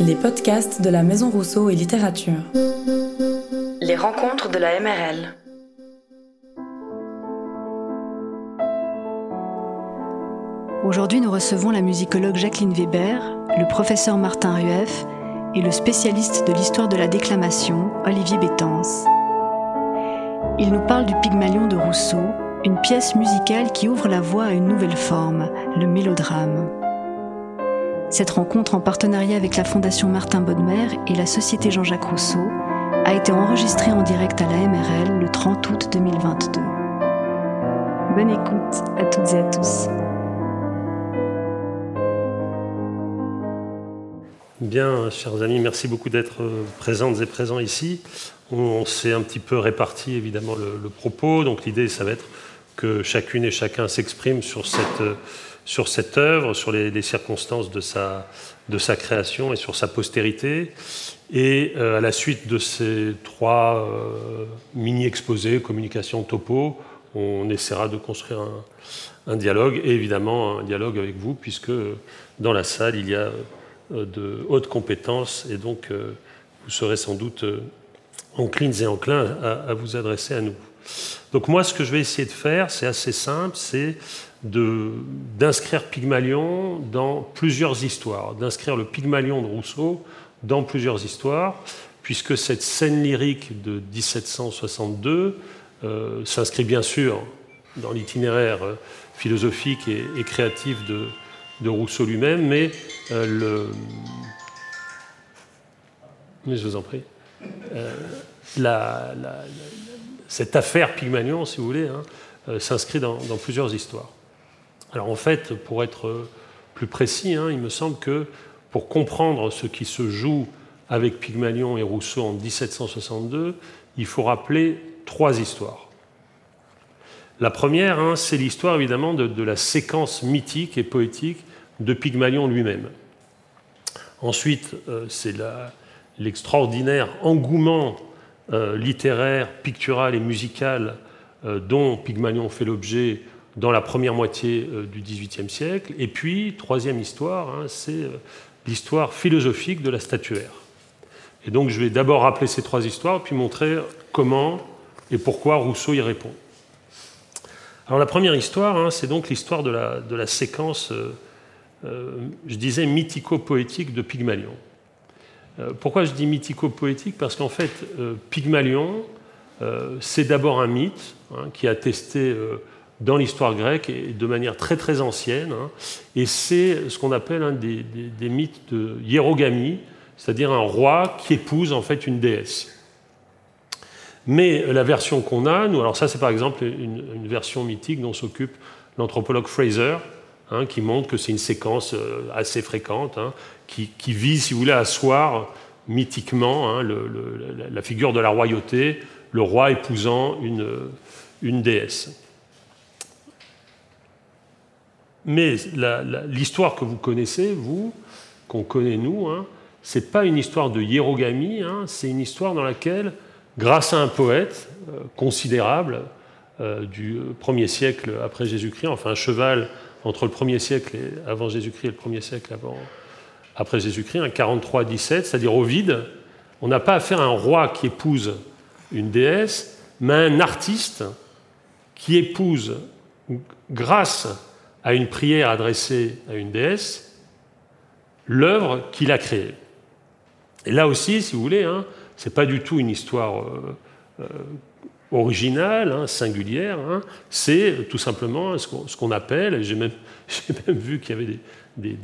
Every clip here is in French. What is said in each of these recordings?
Les podcasts de la Maison Rousseau et Littérature. Les rencontres de la MRL. Aujourd'hui, nous recevons la musicologue Jacqueline Weber, le professeur Martin Rueff et le spécialiste de l'histoire de la déclamation, Olivier Bétance. Il nous parle du Pygmalion de Rousseau, une pièce musicale qui ouvre la voie à une nouvelle forme, le mélodrame. Cette rencontre en partenariat avec la Fondation Martin Bodmer et la Société Jean-Jacques Rousseau a été enregistrée en direct à la MRL le 30 août 2022. Bonne écoute à toutes et à tous. Bien, chers amis, merci beaucoup d'être présentes et présents ici. On, s'est un petit peu réparti évidemment le, propos, donc l'idée ça va être que chacune et chacun s'exprime sur cette, sur cette œuvre, sur les, circonstances de sa, de sa création et sur sa postérité. Et euh, à la suite de ces trois euh, mini-exposés, communication, topo, on essaiera de construire un, dialogue, et évidemment un dialogue avec vous, puisque dans la salle, il y a euh, de hautes compétences et donc vous serez sans doute enclines et enclins à, vous adresser à nous. Donc moi, ce que je vais essayer de faire, c'est assez simple, c'est d'inscrire Pygmalion dans plusieurs histoires, d'inscrire le Pygmalion de Rousseau dans plusieurs histoires, puisque cette scène lyrique de 1762 s'inscrit bien sûr dans l'itinéraire philosophique et créatif de, Rousseau lui-même, mais euh, le. Mais je vous en prie. Euh, cette affaire Pygmalion, si vous voulez, hein, euh, s'inscrit dans, plusieurs histoires. Alors en fait, pour être plus précis, hein, il me semble que pour comprendre ce qui se joue avec Pygmalion et Rousseau en 1762, il faut rappeler trois histoires. La première, hein, c'est l'histoire évidemment de, la séquence mythique et poétique de Pygmalion lui-même. Ensuite, euh, c'est l'extraordinaire engouement euh, littéraire, pictural et musical euh, dont Pygmalion fait l'objet dans la première moitié du XVIIIe siècle. Et puis, troisième histoire, hein, c'est l'histoire philosophique de la statuaire. Et donc, je vais d'abord rappeler ces trois histoires, puis montrer comment et pourquoi Rousseau y répond. Alors, la première histoire, hein, c'est donc l'histoire de la, de la séquence euh, je disais, mythico-poétique de Pygmalion. Euh, pourquoi je dis mythico-poétique? Parce qu'en fait, euh, Pygmalion, c'est d'abord un mythe hein, qui est attesté dans l'histoire grecque et de manière très très ancienne. Hein, et c'est ce qu'on appelle un des, mythes de hiérogamie, c'est-à-dire un roi qui épouse en fait une déesse. Mais la version qu'on a, nous, alors ça c'est par exemple une, version mythique dont s'occupe l'anthropologue Fraser, Hein, qui montre que c'est une séquence euh, assez fréquente, hein, qui, vise, si vous voulez, à asseoir mythiquement hein, la figure de la royauté, le roi épousant une déesse. Mais l'histoire que vous connaissez, vous, qu'on connaît nous, ce n'est pas une histoire de hiérogamie, c'est une histoire dans laquelle, grâce à un poète euh, considérable euh, du 1er siècle après Jésus-Christ, enfin un cheval entre le 1er siècle avant Jésus-Christ et le 1er siècle après Jésus-Christ, un 43-17, c'est-à-dire au vide, on n'a pas affaire à un roi qui épouse une déesse, mais à un artiste qui épouse, grâce à une prière adressée à une déesse, l'œuvre qu'il a créée. Et là aussi, si vous voulez, hein, ce n'est pas du tout une histoire euh, euh, originale, hein, singulière, hein, c'est tout simplement ce qu'on appelle, j'ai même, vu qu'il y avait des,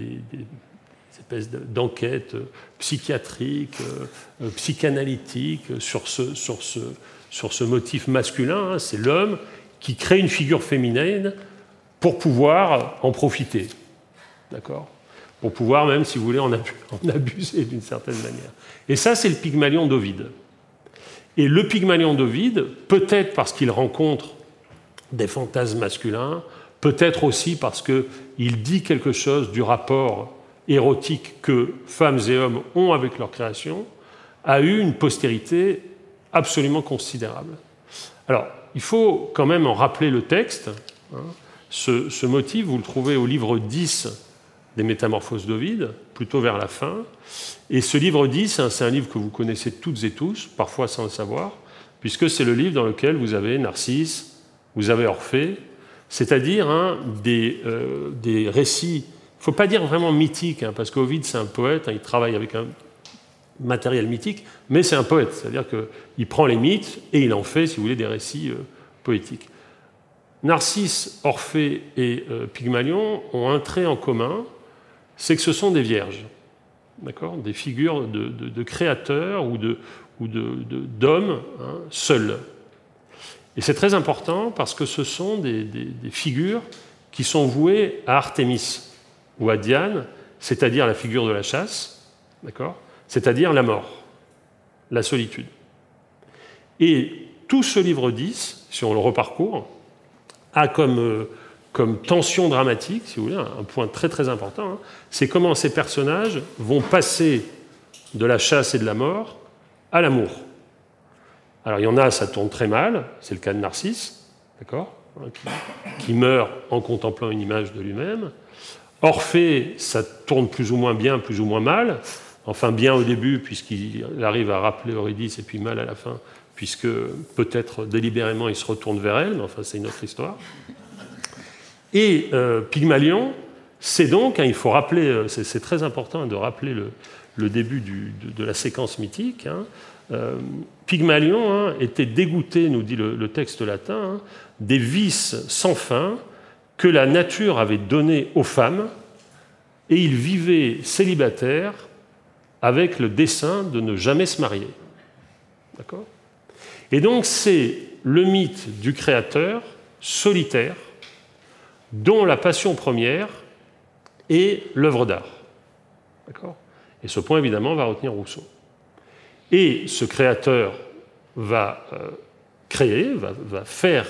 espèces d'enquêtes psychiatriques, euh, psychanalytiques sur ce motif masculin. Hein, c'est l'homme qui crée une figure féminine pour pouvoir en profiter. D'accord? Pour pouvoir, même si vous voulez, en abuser d'une certaine manière. Et ça, c'est le Pygmalion d'Ovide. Et le Pygmalion d'Ovide, peut-être parce qu'il rencontre des fantasmes masculins, peut-être aussi parce qu'il dit quelque chose du rapport érotique que femmes et hommes ont avec leur création, a eu une postérité absolument considérable. Alors, il faut quand même en rappeler le texte. Hein. Ce, motif, vous le trouvez au livre 10 des Métamorphoses d'Ovide, plutôt vers la fin. Et ce livre 10, hein, c'est un livre que vous connaissez toutes et tous, parfois sans le savoir, puisque c'est le livre dans lequel vous avez Narcisse, vous avez Orphée, c'est-à-dire hein, des, euh, des, récits, il ne faut pas dire vraiment mythiques, hein, parce qu'Ovide c'est un poète, il travaille avec un matériel mythique, mais c'est un poète, c'est-à-dire qu'il prend les mythes et il en fait, si vous voulez, des récits euh, poétiques. Narcisse, Orphée et euh, Pygmalion ont un trait en commun, c'est que ce sont des vierges, d'accord Des figures de, créateurs ou d'hommes de, hein, seuls. Et c'est très important parce que ce sont des, figures qui sont vouées à Artémis ou à Diane, c'est-à-dire la figure de la chasse, d'accord C'est-à-dire la mort, la solitude. Et tout ce livre 10, si on le reparcourt, a comme euh, comme tension dramatique, si vous voulez, un point très très important, hein, c'est comment ces personnages vont passer de la chasse et de la mort à l'amour. Alors il y en a, ça tourne très mal, c'est le cas de Narcisse, d'accord, hein, qui, meurt en contemplant une image de lui-même. Orphée, ça tourne plus ou moins bien, plus ou moins mal, enfin bien au début, puisqu'il arrive à rappeler Eurydice, et puis mal à la fin, puisque peut-être délibérément il se retourne vers elle, mais enfin c'est une autre histoire. Et euh, Pygmalion, c'est donc, hein, il faut rappeler, euh, c'est très important de rappeler le, début de, la séquence mythique. Hein. Euh, Pygmalion hein, était dégoûté, nous dit le, texte latin, des vices sans fin que la nature avait donnés aux femmes, et il vivait célibataire avec le dessein de ne jamais se marier. D'accord? Et donc c'est le mythe du créateur solitaire dont la passion première est l'œuvre d'art. D'accord? Et ce point, évidemment, va retenir Rousseau. Et ce créateur va euh, créer, va, faire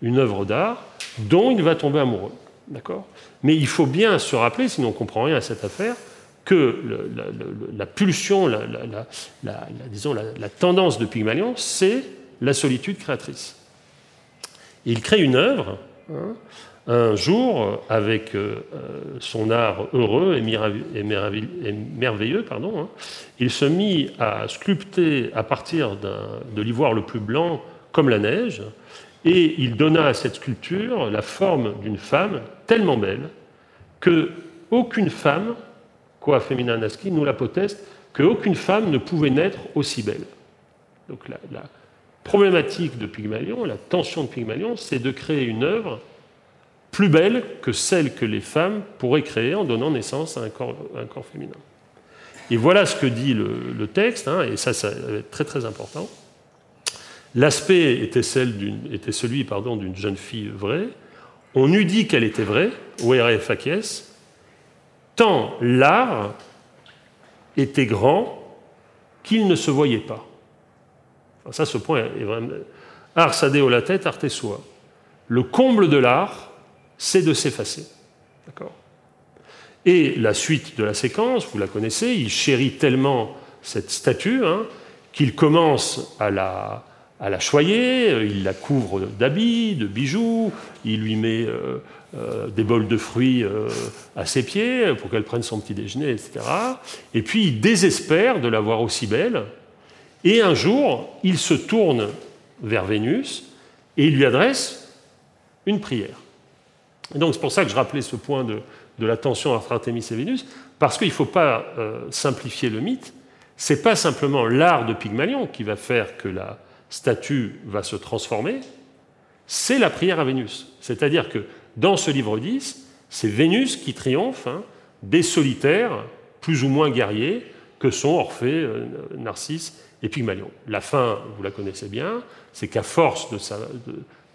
une œuvre d'art dont il va tomber amoureux. D'accord? Mais il faut bien se rappeler, sinon on ne comprend rien à cette affaire, que la, pulsion, disons, la, tendance de Pygmalion, c'est la solitude créatrice. il crée une œuvre hein, un jour, avec euh, son art heureux et, merveilleux, pardon, hein, il se mit à sculpter à partir de l'ivoire le plus blanc comme la neige, et il donna à cette sculpture la forme d'une femme tellement belle que aucune femme, quoi féminin nasci, nous la poteste, qu'aucune femme ne pouvait naître aussi belle. Donc problématique de Pygmalion, la tension de Pygmalion, c'est de créer une œuvre plus belle que celle que les femmes pourraient créer en donnant naissance à un corps, féminin. Et voilà ce que dit le, texte, hein, et ça, être très très important. L'aspect était, celui d'une jeune fille vraie. On eût dit qu'elle était vraie, facies, tant l'art était grand qu'il ne se voyait pas. Ça, ce point est vraiment. Ars adeo la tête, arte soi. Le comble de l'art, c'est de s'effacer. D'accord? Et la suite de la séquence, vous la connaissez, il chérit tellement cette statue hein, qu'il commence à la, à la choyer, il la couvre d'habits, de bijoux, il lui met euh, euh, des bols de fruits euh, à ses pieds pour qu'elle prenne son petit déjeuner, etc. Et puis il désespère de la voir aussi belle. Et un jour, il se tourne vers Vénus et il lui adresse une prière donc c'est pour ça que je rappelais ce point de, la tension entre Artémis et Vénus, parce qu'il ne faut pas euh, simplifier le mythe. Ce n'est pas simplement l'art de Pygmalion qui va faire que la statue va se transformer, c'est la prière à Vénus. C'est-à-dire que dans ce livre 10, c'est Vénus qui triomphe hein, des solitaires plus ou moins guerriers que sont Orphée, euh, Narcisse et Pygmalion. La fin, vous la connaissez bien, c'est qu'à force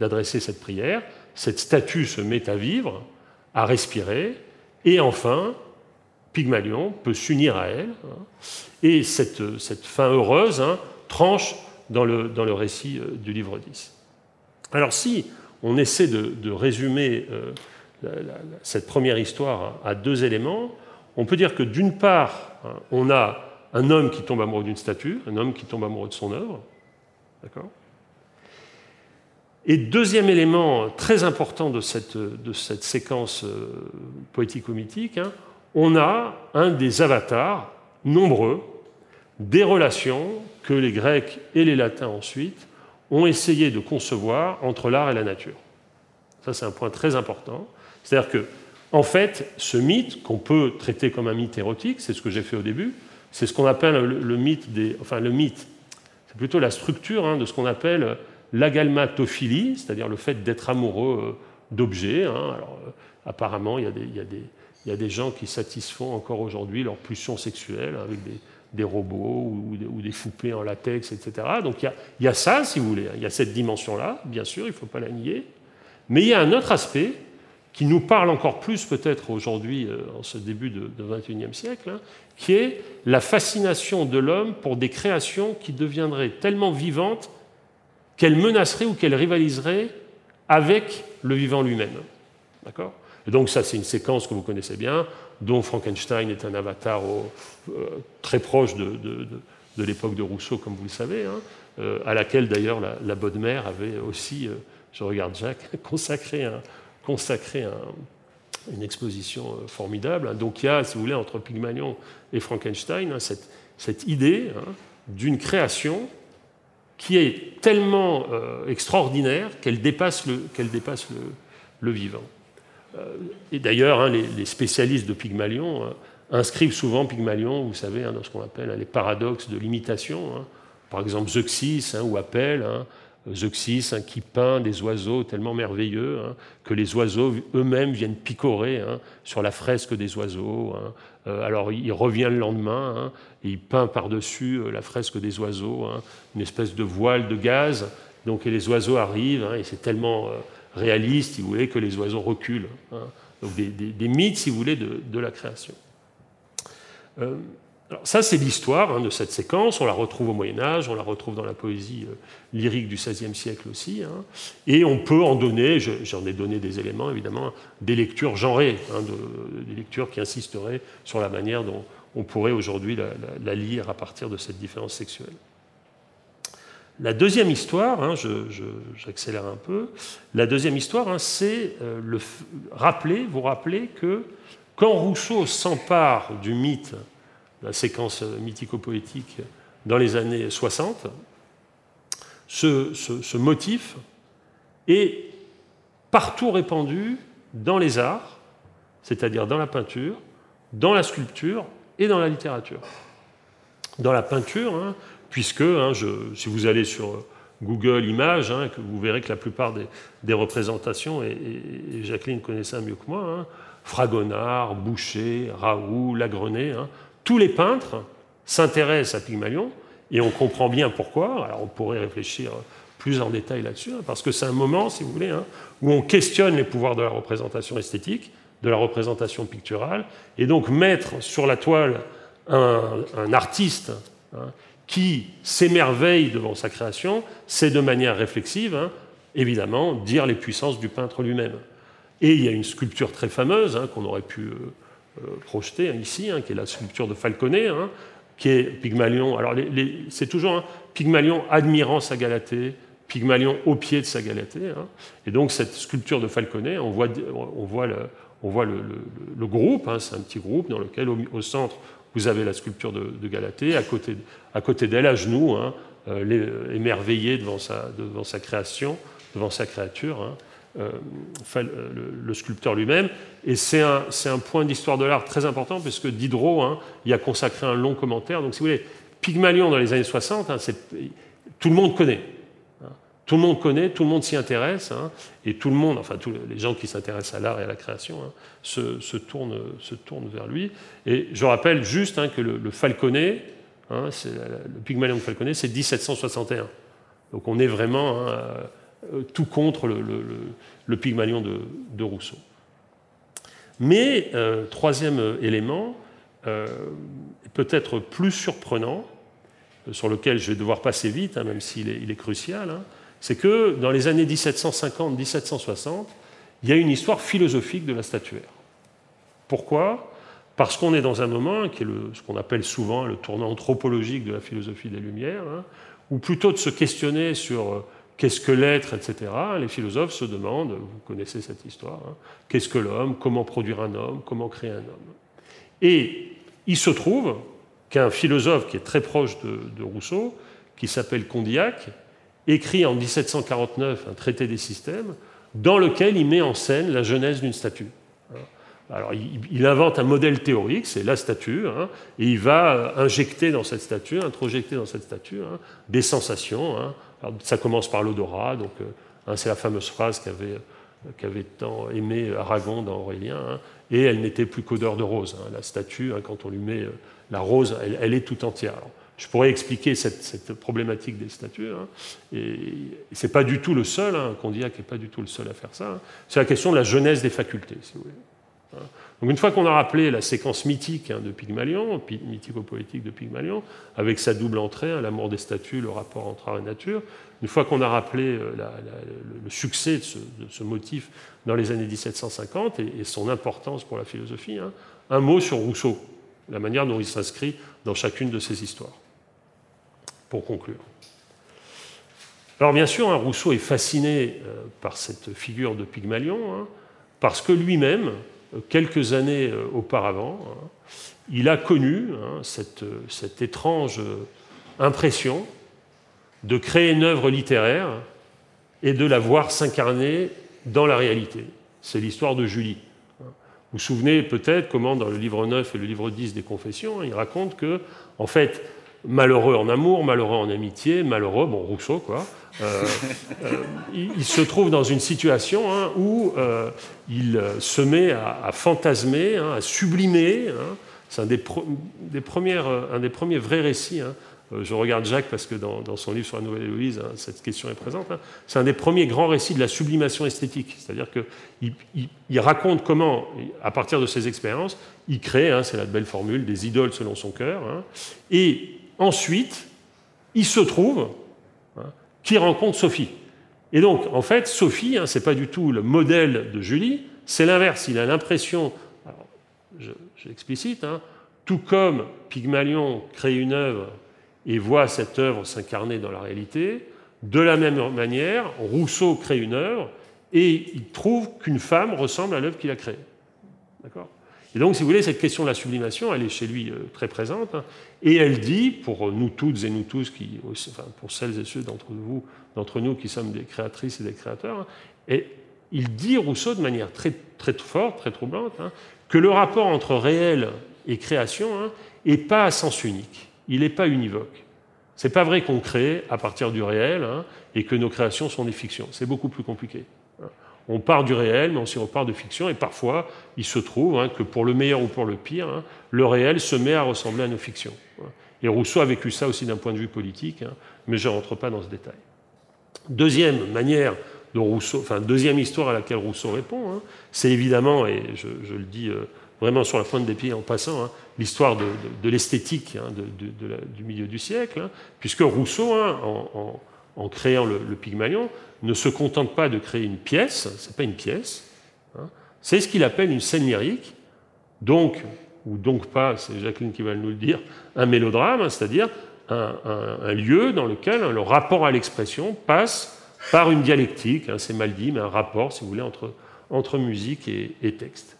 d'adresser cette prière, cette statue se met à vivre, à respirer, et enfin, Pygmalion peut s'unir à elle, hein, et cette, cette, fin heureuse hein, tranche dans le, dans le, récit euh, du livre 10. Alors si on essaie de, résumer euh, cette première histoire à deux éléments, on peut dire que d'une part, on a un homme qui tombe amoureux d'une statue, un homme qui tombe amoureux de son œuvre, d'accord et deuxième élément très important de cette, de cette séquence euh, poético-mythique, hein, on a un des avatars nombreux des relations que les Grecs et les Latins ensuite ont essayé de concevoir entre l'art et la nature. Ça, c'est un point très important. C'est-à-dire que, en fait, ce mythe, qu'on peut traiter comme un mythe érotique, c'est ce que j'ai fait au début, c'est ce qu'on appelle le, mythe des. Enfin, le mythe, c'est plutôt la structure hein, de ce qu'on appelle l'agalmatophilie, c'est-à-dire le fait d'être amoureux d'objets. Hein. Alors, apparemment, il y, a des, il, y a il y, a gens qui satisfont encore aujourd'hui leur pulsion sexuelle avec des, robots ou des, foupées en latex, etc. Donc il y, a, ça, si vous voulez, il y a cette dimension-là, bien sûr, il ne faut pas la nier. Mais il y a un autre aspect qui nous parle encore plus peut-être aujourd'hui, euh, en ce début du XXIe siècle, hein, qui est la fascination de l'homme pour des créations qui deviendraient tellement vivantes qu'elles menaceraient ou qu'elles rivaliseraient avec le vivant lui-même. D'accord? Et donc ça, c'est une séquence que vous connaissez bien dont Frankenstein est un avatar euh, très proche de, l'époque de Rousseau, comme vous le savez, hein, euh, à laquelle d'ailleurs la, la Mère avait aussi, je regarde Jacques, consacré, un, consacré une exposition formidable. Donc il y a, si vous voulez, entre Pygmalion et Frankenstein, hein, cette, idée hein, d'une création qui est tellement extraordinaire qu'elle dépasse le, vivant. Euh, et d'ailleurs, hein, les, spécialistes de Pygmalion hein, inscrivent souvent Pygmalion, vous savez, hein, dans ce qu'on appelle les paradoxes de l'imitation. Par exemple, Zeuxis ou Appel. Zeuxis qui peint des oiseaux tellement merveilleux que les oiseaux eux-mêmes viennent picorer sur la fresque des oiseaux. Euh, alors il revient le lendemain et il peint par-dessus euh, la fresque des oiseaux une espèce de voile de gaz. Donc les oiseaux arrivent et c'est tellement réaliste, si vous voulez, que les oiseaux reculent. Hein. Donc des, mythes, si vous voulez, de, la création. Alors ça, c'est l'histoire hein, de cette séquence. On la retrouve au Moyen Âge, on la retrouve dans la poésie euh, lyrique du XVIe siècle aussi. Hein. et on peut en donner, j'en ai donné des éléments évidemment, des lectures genrées, des lectures qui insisteraient sur la manière dont on pourrait aujourd'hui la lire à partir de cette différence sexuelle. La deuxième histoire, hein, j'accélère un peu, la deuxième histoire, hein, c'est euh, le rappeler, vous rappeler que quand Rousseau s'empare du mythe, la séquence mythico-poétique dans les années 60, ce, motif est partout répandu dans les arts, c'est-à-dire dans la peinture, dans la sculpture et dans la littérature. Dans la peinture, hein, puisque hein, si vous allez sur Google Images, hein, vous verrez que la plupart des, représentations, et, Jacqueline connaît ça mieux que moi, Fragonard, Boucher, Raoult, Lagrenet, tous les peintres s'intéressent à Pygmalion, et on comprend bien pourquoi. Alors on pourrait réfléchir plus en détail là-dessus, parce que c'est un moment, si vous voulez, où on questionne les pouvoirs de la représentation esthétique, de la représentation picturale, et donc mettre sur la toile un, artiste qui s'émerveille devant sa création, c'est de manière réflexive, hein, évidemment, dire les puissances du peintre lui-même. Et il y a une sculpture très fameuse hein, qu'on aurait pu euh, euh, projeter hein, ici, qui est la sculpture de Falconet, qui est Pygmalion. Alors, c'est toujours Pygmalion admirant sa Galatée, Pygmalion au pied de sa Galatée. Et donc, cette sculpture de Falconet, on voit, on voit, le, groupe, c'est un petit groupe dans lequel, au centre, vous avez la sculpture de, Galatée, à côté, à côté d'elle, à genoux, hein, euh, émerveillé devant sa, devant sa création, devant sa créature, hein, euh, le, sculpteur lui-même. Et c'est un, point d'histoire de l'art très important, puisque Diderot hein, y a consacré un long commentaire. Donc, si vous voulez, Pygmalion dans les années 60, tout le monde connaît. Tout le monde connaît, tout le monde s'y intéresse, hein, et tout le monde, enfin tous les gens qui s'intéressent à l'art et à la création, hein, se, tournent, vers lui. Et je rappelle juste hein, que le, Falconet, le Pygmalion de Falconet, c'est 1761. Donc on est vraiment tout contre le, Pygmalion de, Rousseau. Mais, euh, troisième élément, euh, peut-être plus surprenant, sur lequel je vais devoir passer vite, même s'il est, il est, crucial, c'est que dans les années 1750-1760, il y a une histoire philosophique de la statuaire. Pourquoi? Parce qu'on est dans un moment qui est ce qu'on appelle souvent le tournant anthropologique de la philosophie des Lumières, hein, où plutôt de se questionner sur euh, qu'est-ce que l'être, etc., les philosophes se demandent, vous connaissez cette histoire, hein, qu'est-ce que l'homme, comment produire un homme, comment créer un homme. Et il se trouve qu'un philosophe qui est très proche de, Rousseau, qui s'appelle Condillac, écrit en 1749 un traité des systèmes dans lequel il met en scène la genèse d'une statue. Alors, il, invente un modèle théorique, c'est la statue, hein, et il va injecter dans cette statue, introjecter dans cette statue hein, des sensations. Hein. Ça commence par l'odorat, donc euh, c'est la fameuse phrase qu'avait qu'avait tant aimé Aragon dans Aurélien, et elle n'était plus qu'odeur de rose. La statue, quand on lui met euh, la rose, elle, est tout entière. je pourrais expliquer cette, problématique des statues, et, ce n'est pas du tout le seul, hein, Condillac n'est pas du tout le seul à faire ça. C'est la question de la jeunesse des facultés, si vous voulez. Donc une fois qu'on a rappelé la séquence mythique hein, de Pygmalion, mythico-poétique de Pygmalion, avec sa double entrée, hein, l'amour des statues, le rapport entre art et nature, une fois qu'on a rappelé euh, le succès de ce, motif dans les années 1750 et, son importance pour la philosophie, hein, un mot sur Rousseau, la manière dont il s'inscrit dans chacune de ces histoires, pour conclure. Alors bien sûr, Rousseau est fasciné euh, par cette figure de Pygmalion, parce que lui-même, quelques années euh, auparavant, hein, il a connu hein, cette, cette, étrange impression de créer une œuvre littéraire et de la voir s'incarner dans la réalité. C'est l'histoire de Julie. Vous vous souvenez peut-être comment dans le livre 9 et le livre 10 des Confessions, il raconte que, en fait, malheureux en amour, malheureux en amitié, malheureux, bon, Rousseau, quoi. Euh, euh, il, se trouve dans une situation hein, où euh, il se met à, fantasmer, hein, à sublimer. Hein. C'est un des, premières, un des premiers vrais récits. Je regarde Jacques parce que dans, son livre sur la Nouvelle Héloïse, cette question est présente. C'est un des premiers grands récits de la sublimation esthétique. C'est-à-dire qu'il il, raconte comment, à partir de ses expériences, il crée, c'est la belle formule, des idoles selon son cœur. Et ensuite, il se trouve hein, qu'il rencontre Sophie. Et donc, en fait, Sophie, hein, ce n'est pas du tout le modèle de Julie, c'est l'inverse. Il a l'impression, j'explicite, hein, tout comme Pygmalion crée une œuvre et voit cette œuvre s'incarner dans la réalité, de la même manière, Rousseau crée une œuvre et il trouve qu'une femme ressemble à l'œuvre qu'il a créée. D'accord? Et donc, si vous voulez, cette question de la sublimation, elle est chez lui euh, très présente. Hein. et elle dit, pour nous toutes et nous tous, qui, pour celles et ceux d'entre vous, d'entre nous qui sommes des créatrices et des créateurs, hein, et il dit, Rousseau, de manière très, très forte, très troublante, hein, que le rapport entre réel et création n'est pas à sens unique. Il n'est pas univoque. C'est pas vrai qu'on crée à partir du réel et que nos créations sont des fictions. C'est beaucoup plus compliqué. On part du réel, mais aussi on part de fiction, et parfois il se trouve hein, que pour le meilleur ou pour le pire, hein, le réel se met à ressembler à nos fictions. Et Rousseau a vécu ça aussi d'un point de vue politique, hein, mais je ne rentre pas dans ce détail. Deuxième manière dont Rousseau, enfin deuxième histoire à laquelle Rousseau répond, c'est évidemment, et je, le dis euh, vraiment sur la pointe des pieds en passant, l'histoire de, l'esthétique du milieu du siècle, puisque Rousseau, en créant le, Pygmalion, ne se contente pas de créer une pièce, ce n'est pas une pièce, hein. c'est ce qu'il appelle une scène lyrique, donc, ou donc pas, c'est Jacqueline qui va nous le dire, un mélodrame, hein, c'est-à-dire un, lieu dans lequel le rapport à l'expression passe par une dialectique, hein, c'est mal dit, mais un rapport, si vous voulez, entre, entre musique et, texte.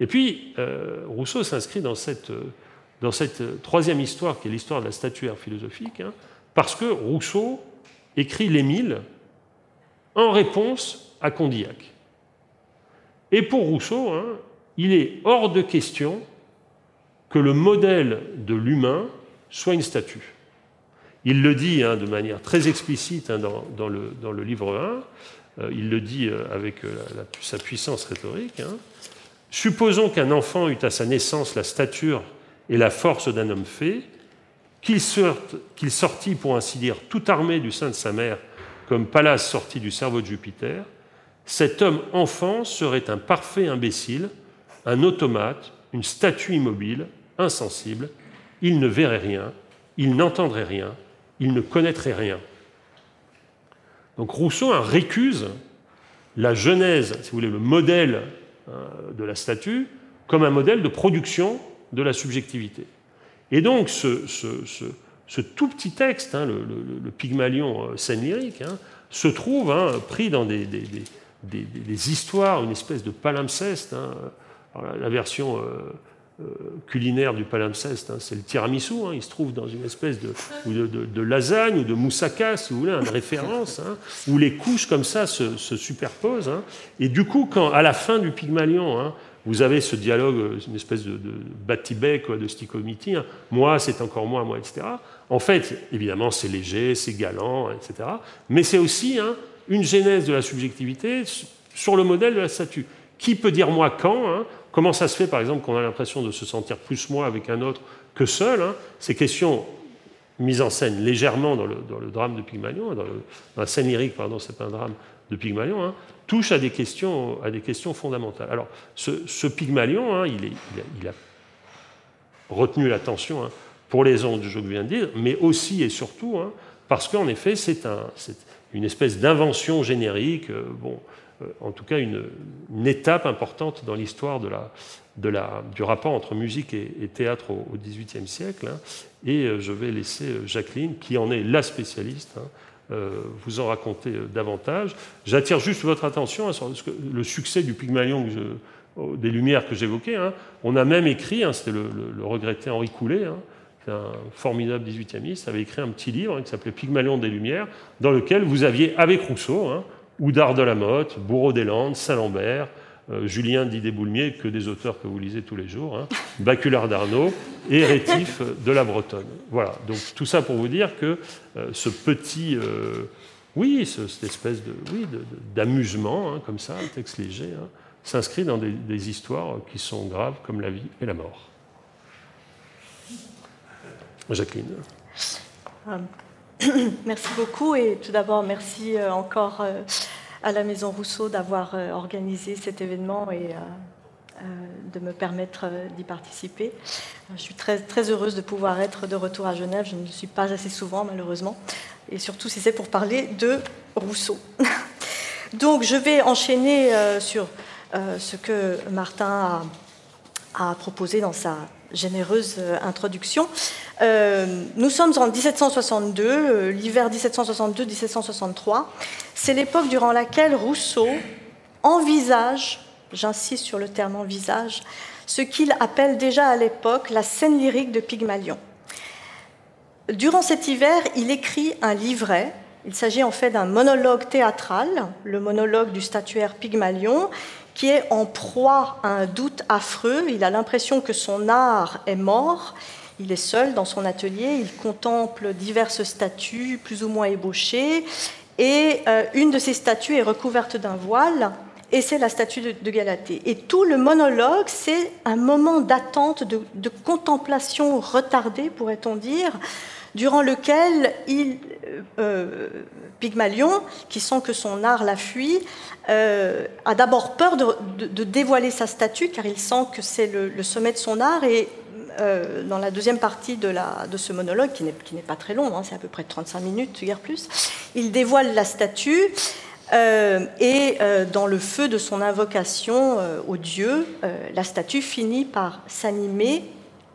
Et puis, euh, Rousseau s'inscrit dans cette, dans cette troisième histoire, qui est l'histoire de la statuaire philosophique, parce que Rousseau écrit l'Émile en réponse à Condillac. Et pour Rousseau, hein, il est hors de question que le modèle de l'humain soit une statue. Il le dit hein, de manière très explicite hein, dans, le, livre 1, euh, il le dit euh, avec euh, sa puissance rhétorique. Supposons qu'un enfant eût à sa naissance la stature et la force d'un homme fait, qu'il sortit, pour ainsi dire, tout armé du sein de sa mère, comme Pallas sorti du cerveau de Jupiter, cet homme enfant serait un parfait imbécile, un automate, une statue immobile, insensible, il ne verrait rien, il n'entendrait rien, il ne connaîtrait rien. Donc Rousseau récuse la genèse, si vous voulez, le modèle hein, de la statue, comme un modèle de production de la subjectivité. Et donc, ce, tout petit texte, hein, le, Pygmalion euh, scène lyrique, hein, se trouve hein, pris dans des, histoires, une espèce de palimpseste. la, version euh, culinaire du palimpseste, hein, c'est le tiramisu. Hein. il se trouve dans une espèce de, lasagne ou de moussaka, si vous voulez, une référence, hein, où les couches comme ça se, superposent. Et du coup, quand à la fin du Pygmalion, vous avez ce dialogue, une espèce de, de de sticomiti, moi c'est encore moi, moi, etc. En fait, évidemment, c'est léger, c'est galant, etc. Mais c'est aussi une genèse de la subjectivité sur le modèle de la statue. Qui peut dire moi quand Comment ça se fait, par exemple, qu'on a l'impression de se sentir plus moi avec un autre que seul hein? Ces questions mises en scène légèrement dans le, drame de Pygmalion, dans, la scène lyrique, pardon, c'est un drame de Pygmalion, hein, touchent à des, questions, à des questions fondamentales. Alors, ce, Pygmalion, hein, il, a, retenu l'attention pour les que je viens de dire, mais aussi et surtout parce qu'en effet, c'est une espèce d'invention générique. Euh, bon, en tout cas une, étape importante dans l'histoire du rapport entre musique et, théâtre au XVIIIe siècle. Hein. Et euh, je vais laisser euh, Jacqueline, qui en est la spécialiste, hein, vous en raconter davantage. J'attire juste votre attention hein, sur le succès du Pygmalion des Lumières que j'évoquais. On a même écrit, c'était le, regretté Henri Coulet, un formidable 18e avait écrit un petit livre qui s'appelait Pygmalion des Lumières, dans lequel vous aviez, avec Rousseau, Oudard de la Motte, Bourreau des Landes, Saint-Lambert, euh, Julien Didet-Boulmier, que des auteurs que vous lisez tous les jours, hein, Baculard d'Arnaud et Rétif de la Bretonne. Voilà, donc tout ça pour vous dire que euh, ce petit, euh, oui, cette espèce d'amusement, hein, comme ça, un texte léger, hein, s'inscrit dans des, des, histoires qui sont graves comme la vie et la mort. Jacqueline. merci beaucoup et tout d'abord merci euh, encore euh, à la Maison Rousseau d'avoir euh, organisé cet événement et de me permettre d'y participer. Je suis très, très heureuse de pouvoir être de retour à Genève. Je ne le suis pas assez souvent malheureusement et surtout si c'est pour parler de Rousseau. Donc je vais enchaîner sur ce que Martin a, a proposé dans sa généreuse introduction. Euh, nous sommes en 1762, euh, l'hiver 1762-1763. C'est l'époque durant laquelle Rousseau envisage, j'insiste sur le terme envisage, ce qu'il appelle déjà à l'époque la scène lyrique de Pygmalion. Durant cet hiver, il écrit un livret. Il s'agit en fait d'un monologue théâtral, le monologue du statuaire Pygmalion, qui est en proie à un doute affreux. Il a l'impression que son art est mort il est seul dans son atelier, il contemple diverses statues plus ou moins ébauchées, et euh, une de ces statues est recouverte d'un voile, et c'est la statue de, Galatée. Et tout le monologue, c'est un moment d'attente, de, contemplation retardée, pourrait-on dire, durant lequel il, euh, Pygmalion, qui sent que son art la fuit, euh, a d'abord peur de, dévoiler sa statue, car il sent que c'est le, sommet de son art, et euh, dans la deuxième partie de, ce monologue, qui n'est pas très long, hein, c'est à peu près 35 minutes, guère plus, il dévoile la statue. Euh, et euh, dans le feu de son invocation au Dieu, la statue finit par s'animer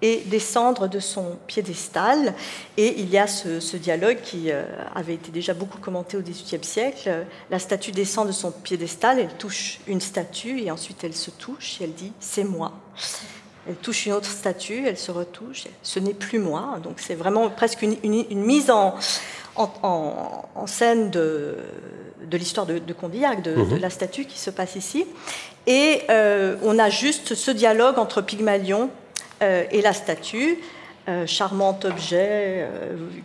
et descendre de son piédestal. Et il y a ce, ce dialogue qui avait été déjà beaucoup commenté au XVIIIe siècle. La statue descend de son piédestal, elle touche une statue et ensuite elle se touche et elle dit ⁇ C'est moi ⁇ elle touche une autre statue, elle se retouche, ce n'est plus moi. Donc c'est vraiment presque une, mise en, en, scène de, de l'histoire de, Condillac, de, mhm. la statue qui se passe ici. Et euh, on a juste ce dialogue entre Pygmalion euh, et la statue. Euh, charmant objet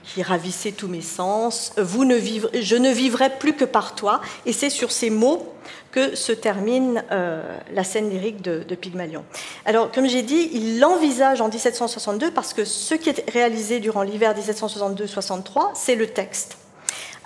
qui ravissait tous mes sens, vous ne je ne vivrai plus que par toi. Et c'est sur ces mots que se termine euh, la scène lyrique de, Pygmalion. Alors, comme j'ai dit, il l'envisage en 1762 parce que ce qui est réalisé durant l'hiver 1762-63, c'est le texte.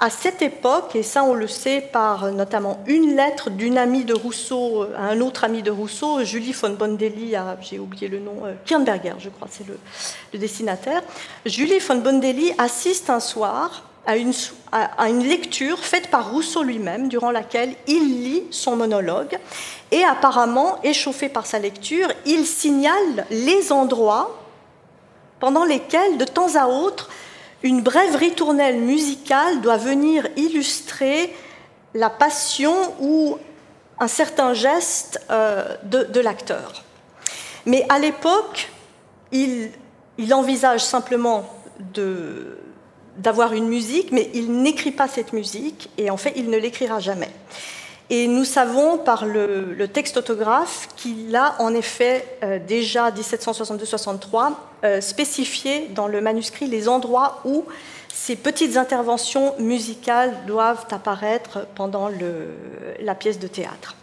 À cette époque, et ça on le sait par notamment une lettre d'une amie de Rousseau à un autre ami de Rousseau, Julie von Bondelli, j'ai oublié le nom, euh, Kirnberger, je crois, c'est le, destinataire. Julie von Bondelli assiste un soir à une lecture faite par Rousseau lui-même, durant laquelle il lit son monologue, et apparemment, échauffé par sa lecture, il signale les endroits pendant lesquels, de temps à autre, une brève ritournelle musicale doit venir illustrer la passion ou un certain geste euh, de, de l'acteur. Mais à l'époque, il, envisage simplement d'avoir une musique, mais il n'écrit pas cette musique, et en fait, il ne l'écrira jamais. Et nous savons par le, texte autographe qu'il a en effet euh, déjà 1762-63 euh, spécifié dans le manuscrit les endroits où ces petites interventions musicales doivent apparaître pendant la pièce de théâtre.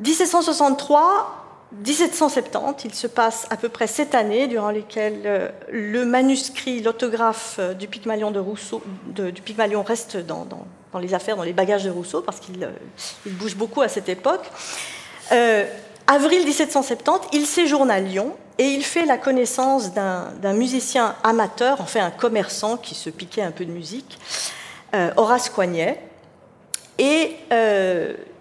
1763, 1770, il se passe à peu près sept années durant lesquelles euh, le manuscrit, l'autographe du Pygmalion de Rousseau, du Pygmalion reste dans, les affaires, dans les bagages de Rousseau, parce qu'il euh, bouge beaucoup à cette époque. Euh, avril 1770, il séjourne à Lyon et il fait la connaissance d'un musicien amateur, enfin un commerçant qui se piquait un peu de musique, Horace Coignet. Et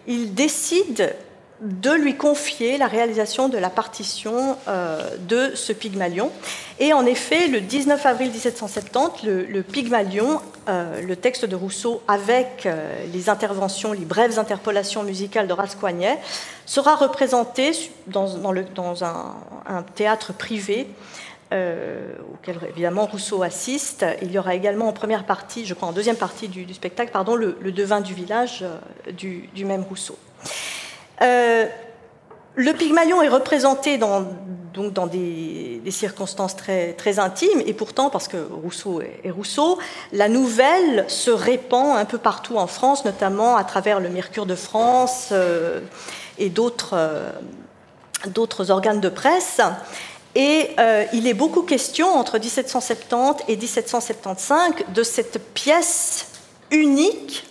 il décide de lui confier la réalisation de la partition euh, de ce Pygmalion. Et en effet, le 19 avril 1770, le, Pygmalion, euh, le texte de Rousseau avec euh, les interventions, les brèves interpolations musicales de Rascoignet, sera représenté dans, un, théâtre privé auquel évidemment Rousseau assiste. Il y aura également en première partie, je crois en deuxième partie du, spectacle, pardon, le, devin du village du, du même Rousseau. Euh, le Pygmalion est représenté dans, donc dans des, circonstances très, intimes, et pourtant, parce que Rousseau est, Rousseau, la nouvelle se répand un peu partout en France, notamment à travers le Mercure de France euh, et euh, d'autres organes de presse. Et il est beaucoup question, entre 1770 et 1775, de cette pièce unique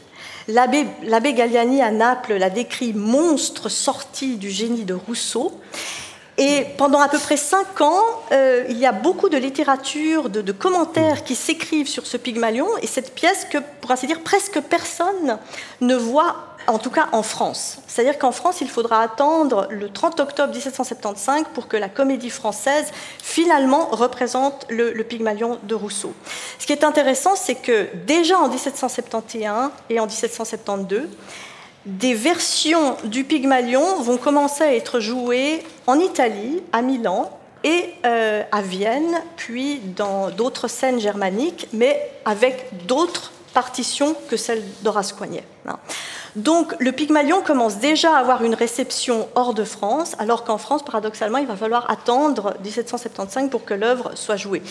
L'abbé Galliani à Naples la décrit monstre sorti du génie de Rousseau. Et pendant à peu près cinq ans, euh, il y a beaucoup de littérature, de, commentaires qui s'écrivent sur ce Pygmalion, et cette pièce que, pour ainsi dire, presque personne ne voit, en tout cas en France. C'est-à-dire qu'en France, il faudra attendre le 30 octobre 1775 pour que la comédie française, finalement, représente le, le Pygmalion de Rousseau. Ce qui est intéressant, c'est que déjà en 1771 et en 1772, des versions du Pygmalion vont commencer à être jouées en Italie, à Milan et euh, à Vienne, puis dans d'autres scènes germaniques, mais avec d'autres partitions que celles d'Horace Coignet. Donc le Pygmalion commence déjà à avoir une réception hors de France, alors qu'en France, paradoxalement, il va falloir attendre 1775 pour que l'œuvre soit jouée.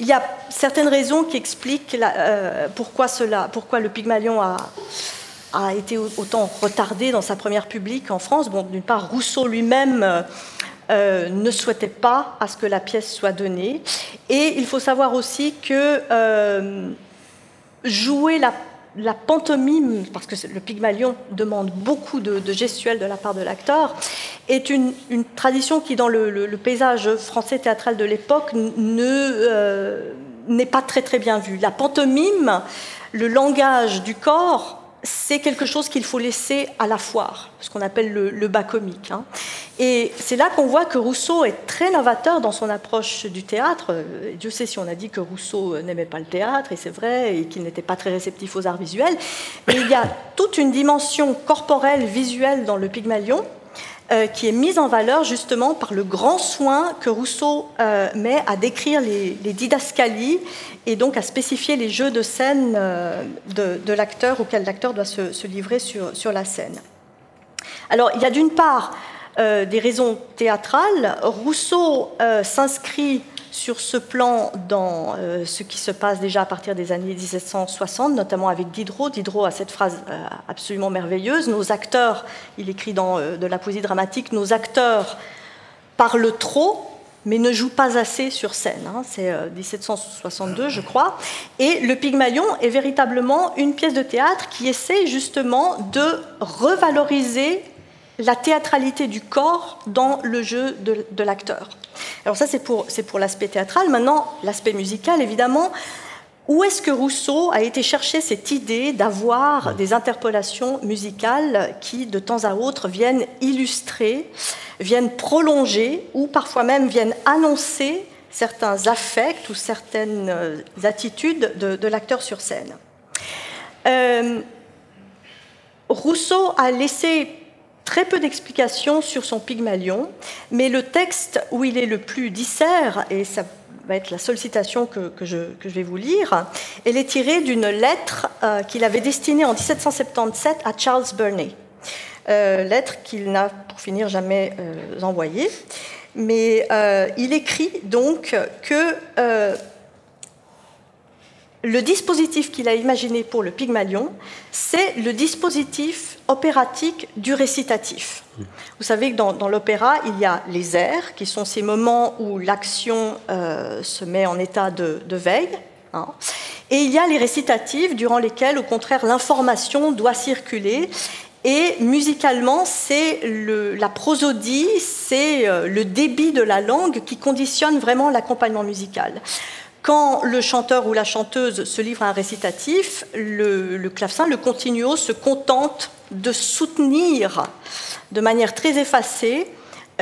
Il y a certaines raisons qui expliquent euh, pourquoi, cela, pourquoi le Pygmalion a été autant retardé dans sa première publique en France. Bon, d'une part, Rousseau lui-même euh, euh, ne souhaitait pas à ce que la pièce soit donnée. Et il faut savoir aussi que jouer la, pantomime, parce que le Pygmalion demande beaucoup de, gestuelle de la part de l'acteur, est une, tradition qui, dans le, paysage français théâtral de l'époque, n'est pas très très bien vue. La pantomime, le langage du corps, c'est quelque chose qu'il faut laisser à la foire, ce qu'on appelle le, bas comique. Hein. Et c'est là qu'on voit que Rousseau est très novateur dans son approche du théâtre. Dieu sait si on a dit que Rousseau n'aimait pas le théâtre, et c'est vrai, et qu'il n'était pas très réceptif aux arts visuels. Mais il y a toute une dimension corporelle, visuelle dans le Pygmalion, euh, qui est mise en valeur justement par le grand soin que Rousseau euh, met à décrire les, didascalies et donc à spécifier les jeux de scène euh, de, l'acteur auquel l'acteur doit se, livrer sur, la scène. Alors il y a d'une part des raisons théâtrales. Rousseau s'inscrit sur ce plan dans euh, ce qui se passe déjà à partir des années 1760, notamment avec Diderot. Diderot a cette phrase euh, absolument merveilleuse. Nos acteurs, il écrit dans euh, de la poésie dramatique, nos acteurs parlent trop, mais ne jouent pas assez sur scène. Hein. C'est 1762, je crois. Et Le Pygmalion est véritablement une pièce de théâtre qui essaie justement de revaloriser la théâtralité du corps dans le jeu de l'acteur. Alors ça, c'est pour, pour l'aspect théâtral. Maintenant, l'aspect musical, évidemment. Où est-ce que Rousseau a été chercher cette idée d'avoir des interpolations musicales qui, de temps à autre, viennent illustrer, viennent prolonger ou parfois même viennent annoncer certains affects ou certaines euh, attitudes de, l'acteur sur scène? Euh, Rousseau a laissé très peu d'explications sur son Pygmalion, mais le texte où il est le plus dissert, et ça va être la seule citation que, je, vais vous lire, elle est tirée d'une lettre euh, qu'il avait destinée en 1777 à Charles Burney. Euh, lettre qu'il n'a, pour finir, jamais euh, envoyée. Mais il écrit donc que le dispositif qu'il a imaginé pour le Pygmalion, c'est le dispositif opératique du récitatif. Vous savez que dans, l'opéra, il y a les airs, qui sont ces moments où l'action euh, se met en état de, veille, hein. et il y a les récitatifs, durant lesquels, au contraire, l'information doit circuler. Et musicalement, c'est la prosodie, c'est euh, le débit de la langue qui conditionne vraiment l'accompagnement musical. Quand le chanteur ou la chanteuse se livre à un récitatif, le, clavecin, le continuo, se contente de soutenir de manière très effacée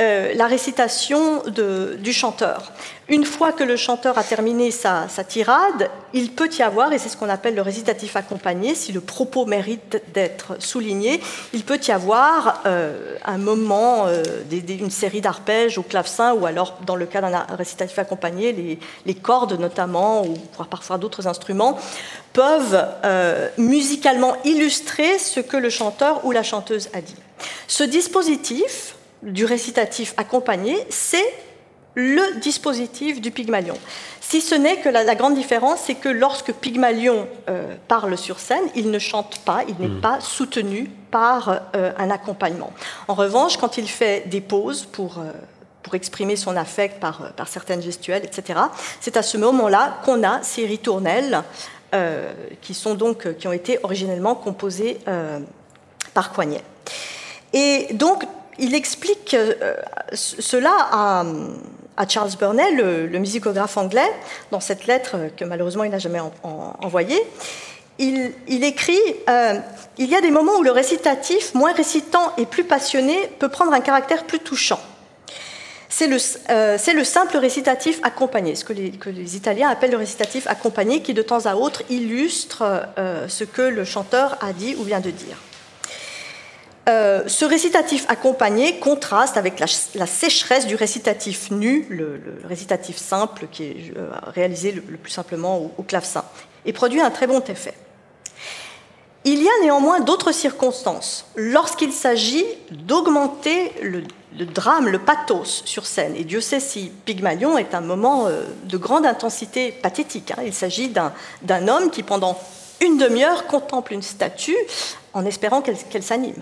euh, la récitation du chanteur. Une fois que le chanteur a terminé sa, tirade, il peut y avoir, et c'est ce qu'on appelle le récitatif accompagné, si le propos mérite d'être souligné, il peut y avoir euh, un moment, euh, une série d'arpèges au clavecin, ou alors dans le cas d'un récitatif accompagné, les, cordes notamment, ou parfois d'autres instruments, peuvent musicalement illustrer ce que le chanteur ou la chanteuse a dit. Ce dispositif, du récitatif accompagné, c'est le dispositif du Pygmalion. Si ce n'est que la, grande différence, c'est que lorsque Pygmalion euh, parle sur scène, il ne chante pas, il n'est hmm. pas soutenu par euh, un accompagnement. En revanche, quand il fait des pauses pour, euh, pour exprimer son affect par, par certaines gestuelles, etc., c'est à ce moment-là qu'on a ces ritournelles qui, sont donc, qui ont été originellement composées par Coignet. Et donc, il explique euh, cela à, Charles Burnell, le, musicographe anglais, dans cette lettre que malheureusement il n'a jamais envoyée. Il, écrit euh, Il y a des moments où le récitatif, moins récitant et plus passionné, peut prendre un caractère plus touchant. C'est le, euh, le, simple récitatif accompagné, ce que les, Italiens appellent le récitatif accompagné, qui de temps à autre illustre ce que le chanteur a dit ou vient de dire. Euh, ce récitatif accompagné contraste avec la, sécheresse du récitatif nu, le, récitatif simple qui est euh, réalisé le, plus simplement au, clavecin, et produit un très bon effet. Il y a néanmoins d'autres circonstances lorsqu'il s'agit d'augmenter le, drame, le pathos sur scène. Et Dieu sait si Pygmalion est un moment euh, de grande intensité pathétique. Hein. Il s'agit d'un homme qui, pendant une demi-heure, contemple une statue en espérant qu'elle s'anime.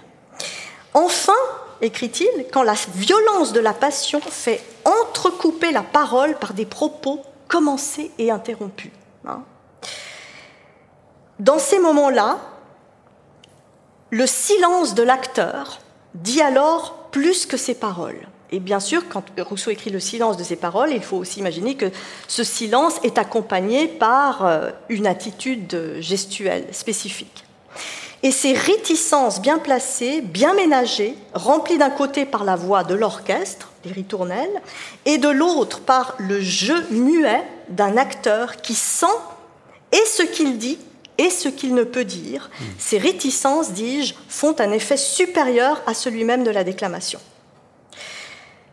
Enfin, écrit-il, quand la violence de la passion fait entrecouper la parole par des propos commencés et interrompus. Hein. Dans ces moments-là, le silence de l'acteur dit alors plus que ses paroles. Et bien sûr, quand Rousseau écrit le silence de ses paroles, il faut aussi imaginer que ce silence est accompagné par euh, une attitude gestuelle spécifique. Et ces réticences bien placées, bien ménagées, remplies d'un côté par la voix de l'orchestre, des ritournelles, et de l'autre par le jeu muet d'un acteur qui sent et ce qu'il dit et ce qu'il ne peut dire. Hmm. Ces réticences, dis-je, font un effet supérieur à celui même de la déclamation.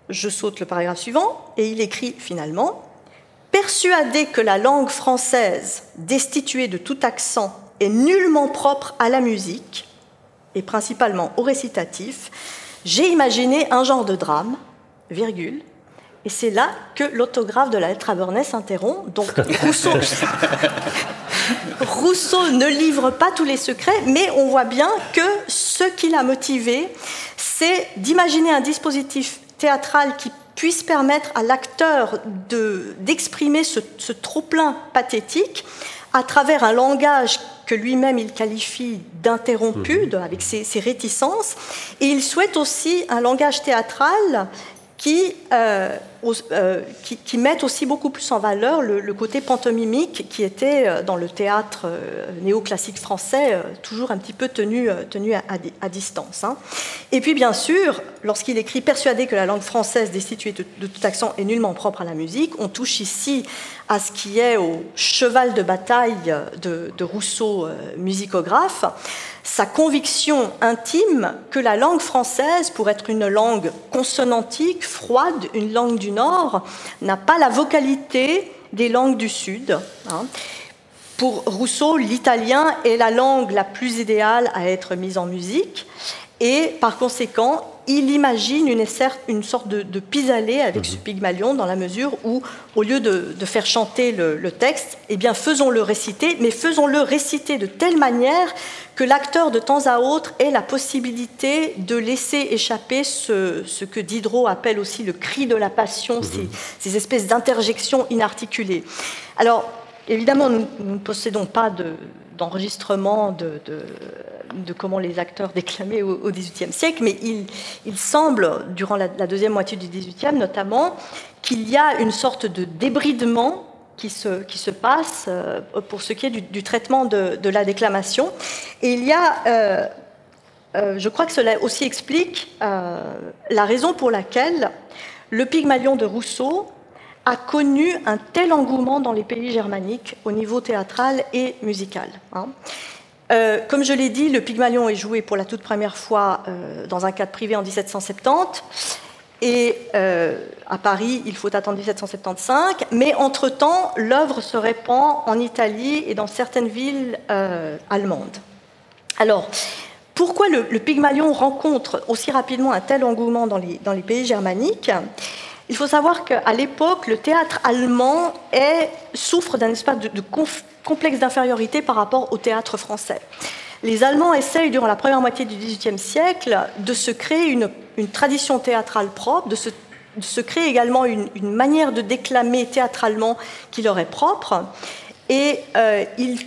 Je saute le paragraphe suivant et il écrit finalement Persuadé que la langue française, destituée de tout accent est nullement propre à la musique, et principalement au récitatif, j'ai imaginé un genre de drame, virgule, et c'est là que l'autographe de la lettre à s'interrompt. Donc Rousseau, Rousseau ne livre pas tous les secrets, mais on voit bien que ce qui l'a motivé, c'est d'imaginer un dispositif théâtral qui puisse permettre à l'acteur d'exprimer ce, ce trop-plein pathétique à travers un langage que lui-même il qualifie d'interrompu, mhm. avec ses, réticences, et il souhaite aussi un langage théâtral qui euh, euh, qui, mettent aussi beaucoup plus en valeur le, côté pantomimique qui était dans le théâtre néoclassique français toujours un petit peu tenu, tenu à, distance. Hein. Et puis bien sûr, lorsqu'il écrit Persuadé que la langue française destituée de, de tout accent est nullement propre à la musique, on touche ici à ce qui est au cheval de bataille de, Rousseau, musicographe sa conviction intime que la langue française, pour être une langue consonantique, froide, une langue du Nord, n'a pas la vocalité des langues du Sud. Hein. Pour Rousseau, l'italien est la langue la plus idéale à être mise en musique et par conséquent, il imagine une, une sorte de, de pis-aller avec ce mhm. Pygmalion dans la mesure où, au lieu de, faire chanter le, texte, eh bien faisons-le réciter, mais faisons-le réciter de telle manière que l'acteur de temps à autre ait la possibilité de laisser échapper ce, que Diderot appelle aussi le cri de la passion, mhm. ces, espèces d'interjections inarticulées. Alors, évidemment, nous, ne possédons pas d'enregistrement de, de comment les acteurs déclamaient au XVIIIe siècle, mais il, semble, durant la, deuxième moitié du XVIIIe notamment, qu'il y a une sorte de débridement qui se, qui se passe euh, pour ce qui est du, traitement de, la déclamation. Et il y a, euh, euh, je crois que cela aussi explique la raison pour laquelle le Pygmalion de Rousseau a connu un tel engouement dans les pays germaniques au niveau théâtral et musical. Hein. Euh, comme je l'ai dit, le Pygmalion est joué pour la toute première fois euh, dans un cadre privé en 1770. Et euh, à Paris, il faut attendre 1775. Mais entre-temps, l'œuvre se répand en Italie et dans certaines villes allemandes. Alors, pourquoi le, Pygmalion rencontre aussi rapidement un tel engouement dans les, pays germaniques? Il faut savoir qu'à l'époque, le théâtre allemand souffre d'un espace de, complexe d'infériorité par rapport au théâtre français. Les Allemands essayent, durant la première moitié du XVIIIe siècle, de se créer une, tradition théâtrale propre, de se, créer également une, manière de déclamer théâtralement qui leur est propre. Et euh, ils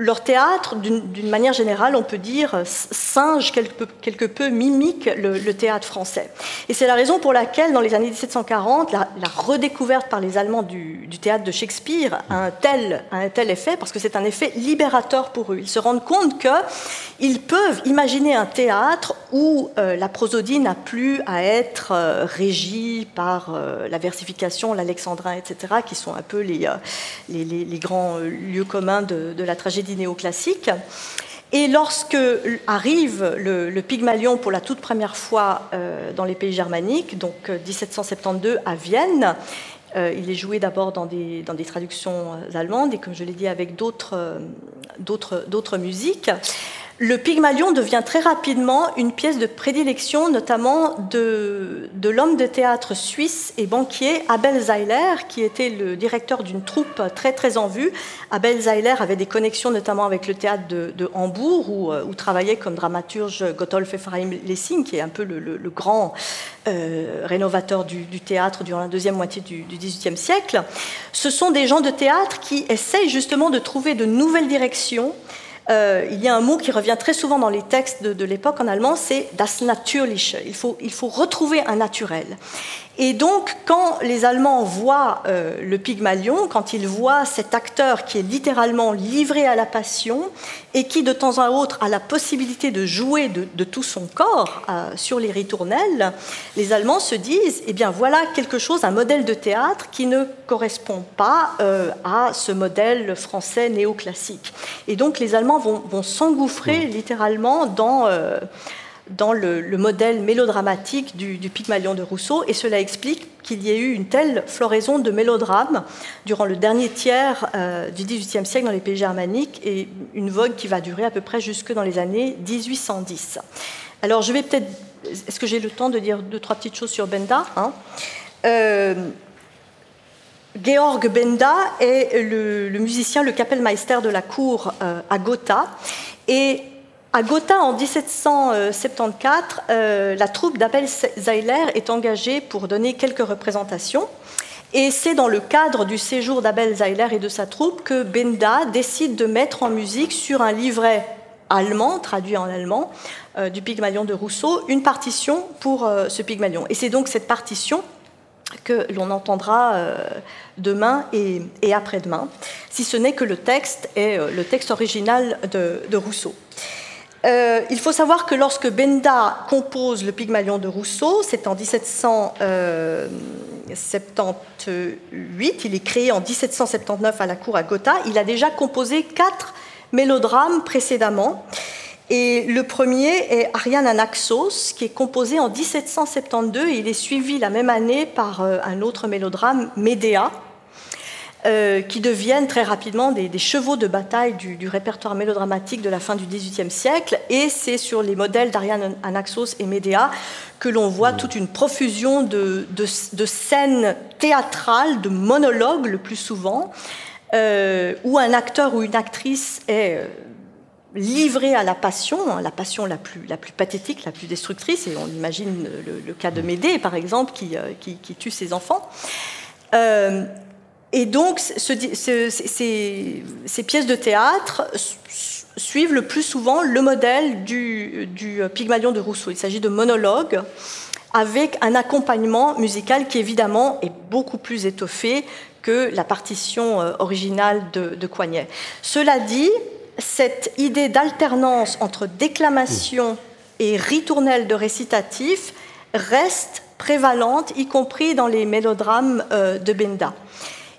leur théâtre, d'une manière générale, on peut dire, singe quelque, peu, mimique le, théâtre français. Et c'est la raison pour laquelle, dans les années 1740, la, redécouverte par les Allemands du, théâtre de Shakespeare a un tel, effet, parce que c'est un effet libérateur pour eux. Ils se rendent compte qu'ils peuvent imaginer un théâtre où euh, la prosodie n'a plus à être euh, régie par euh, la versification, l'alexandrin, etc., qui sont un peu les, grands lieux communs de la tragédie néoclassique. Et lorsque arrive le, Pygmalion pour la toute première fois euh, dans les pays germaniques, donc 1772 euh, à Vienne, euh, il est joué d'abord dans des, dans des, traductions allemandes et, comme je l'ai dit, avec d'autres musiques le Pygmalion devient très rapidement une pièce de prédilection, notamment de, l'homme de théâtre suisse et banquier Abel Zeiler, qui était le directeur d'une troupe très très en vue. Abel Zeiler avait des connexions notamment avec le théâtre de, Hambourg, où, où, travaillait comme dramaturge Gottolf Ephraim Lessing, qui est un peu le, grand euh, rénovateur du, théâtre durant la deuxième moitié du XVIIIe siècle. Ce sont des gens de théâtre qui essayent justement de trouver de nouvelles directions euh, il y a un mot qui revient très souvent dans les textes de, l'époque en allemand, c'est das Natürliche. Il faut, il faut retrouver un naturel. Et donc, quand les Allemands voient euh, le Pygmalion, quand ils voient cet acteur qui est littéralement livré à la passion et qui, de temps à autre, a la possibilité de jouer de, tout son corps euh, sur les ritournelles, les Allemands se disent eh bien, voilà quelque chose, un modèle de théâtre qui ne correspond pas euh, à ce modèle français néoclassique. Et donc, les Allemands vont, vont s'engouffrer littéralement dans dans le, modèle mélodramatique du, Pygmalion de Rousseau, et cela explique qu'il y ait eu une telle floraison de mélodrames durant le dernier tiers euh, du XVIIIe siècle dans les pays germaniques, et une vogue qui va durer à peu près jusque dans les années 1810. Alors je vais peut-être... Est-ce que j'ai le temps de dire deux, trois petites choses sur Benda hein? Euh, Georg Benda est le, musicien, le Kapellmeister de la cour euh, à Gotha, et à Gotha, en 1774, euh, la troupe d'Abel Zeiler est engagée pour donner quelques représentations. Et c'est dans le cadre du séjour d'Abel Zeiler et de sa troupe que Benda décide de mettre en musique sur un livret allemand, traduit en allemand, euh, du Pygmalion de Rousseau, une partition pour euh, ce Pygmalion. Et c'est donc cette partition que l'on entendra demain et, après-demain, si ce n'est que le texte est le texte original de Rousseau. Euh, il faut savoir que lorsque Benda compose le Pygmalion de Rousseau, c'est en 1778, il est créé en 1779 à la cour à Gotha, il a déjà composé quatre mélodrames précédemment. Et le premier est Ariane Anaxos, qui est composé en 1772 et il est suivi la même année par euh, un autre mélodrame, Médéa, euh, qui deviennent très rapidement des, chevaux de bataille du, répertoire mélodramatique de la fin du XVIIIe siècle. Et c'est sur les modèles d'Ariane Anaxos et Médéa que l'on voit toute une profusion de, scènes théâtrales, de monologues le plus souvent, euh, où un acteur ou une actrice est euh, livré à la passion, hein, la passion la plus, la plus pathétique, la plus destructrice, et on imagine le, cas de Médée, par exemple, qui, qui, tue ses enfants. Et donc, ces, pièces de théâtre suivent le plus souvent le modèle du, Pygmalion de Rousseau. Il s'agit de monologues avec un accompagnement musical qui, évidemment, est beaucoup plus étoffé que la partition euh, originale de, de Coignet. Cela dit, cette idée d'alternance entre déclamation et ritournelle de récitatif reste prévalente, y compris dans les mélodrames euh, de Benda.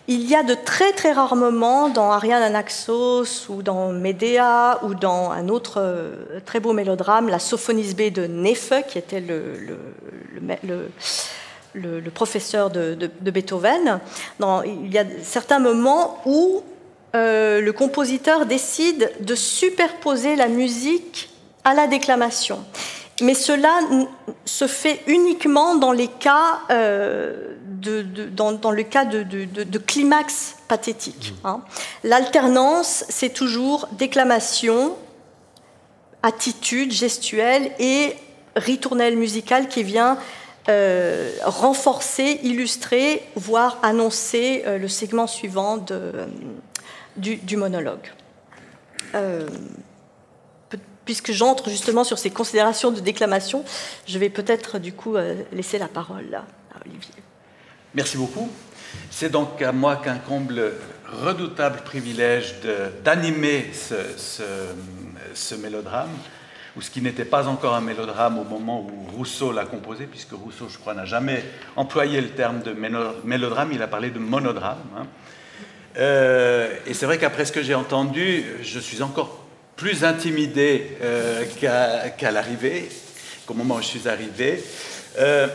Il y a de très très rares moments dans Ariane Anaxos ou dans Médéa ou dans un autre euh, très beau mélodrame, la Sophonis B de Neffe, qui était le, le, professeur de, Beethoven. il y a certains moments où euh, le compositeur décide de superposer la musique à la déclamation. Mais cela se fait uniquement dans les cas euh, dans, le cas de, climax pathétique. Mmh. Hein. L'alternance, c'est toujours déclamation, attitude gestuelle et ritournelle musicale qui vient euh, renforcer, illustrer, voire annoncer euh, le segment suivant de, du, monologue. Euh, puisque j'entre justement sur ces considérations de déclamation, je vais peut-être du coup laisser la parole à Olivier. Merci beaucoup. C'est donc à moi qu'un comble redoutable privilège d'animer ce, mélodrame, ou ce qui n'était pas encore un mélodrame au moment où Rousseau l'a composé, puisque Rousseau, je crois, n'a jamais employé le terme de mélodrame, il a parlé de monodrame. Hein. Euh, et c'est vrai qu'après ce que j'ai entendu, je suis encore plus intimidé euh, qu'à l'arrivée, qu'au moment où je suis arrivé. Euh,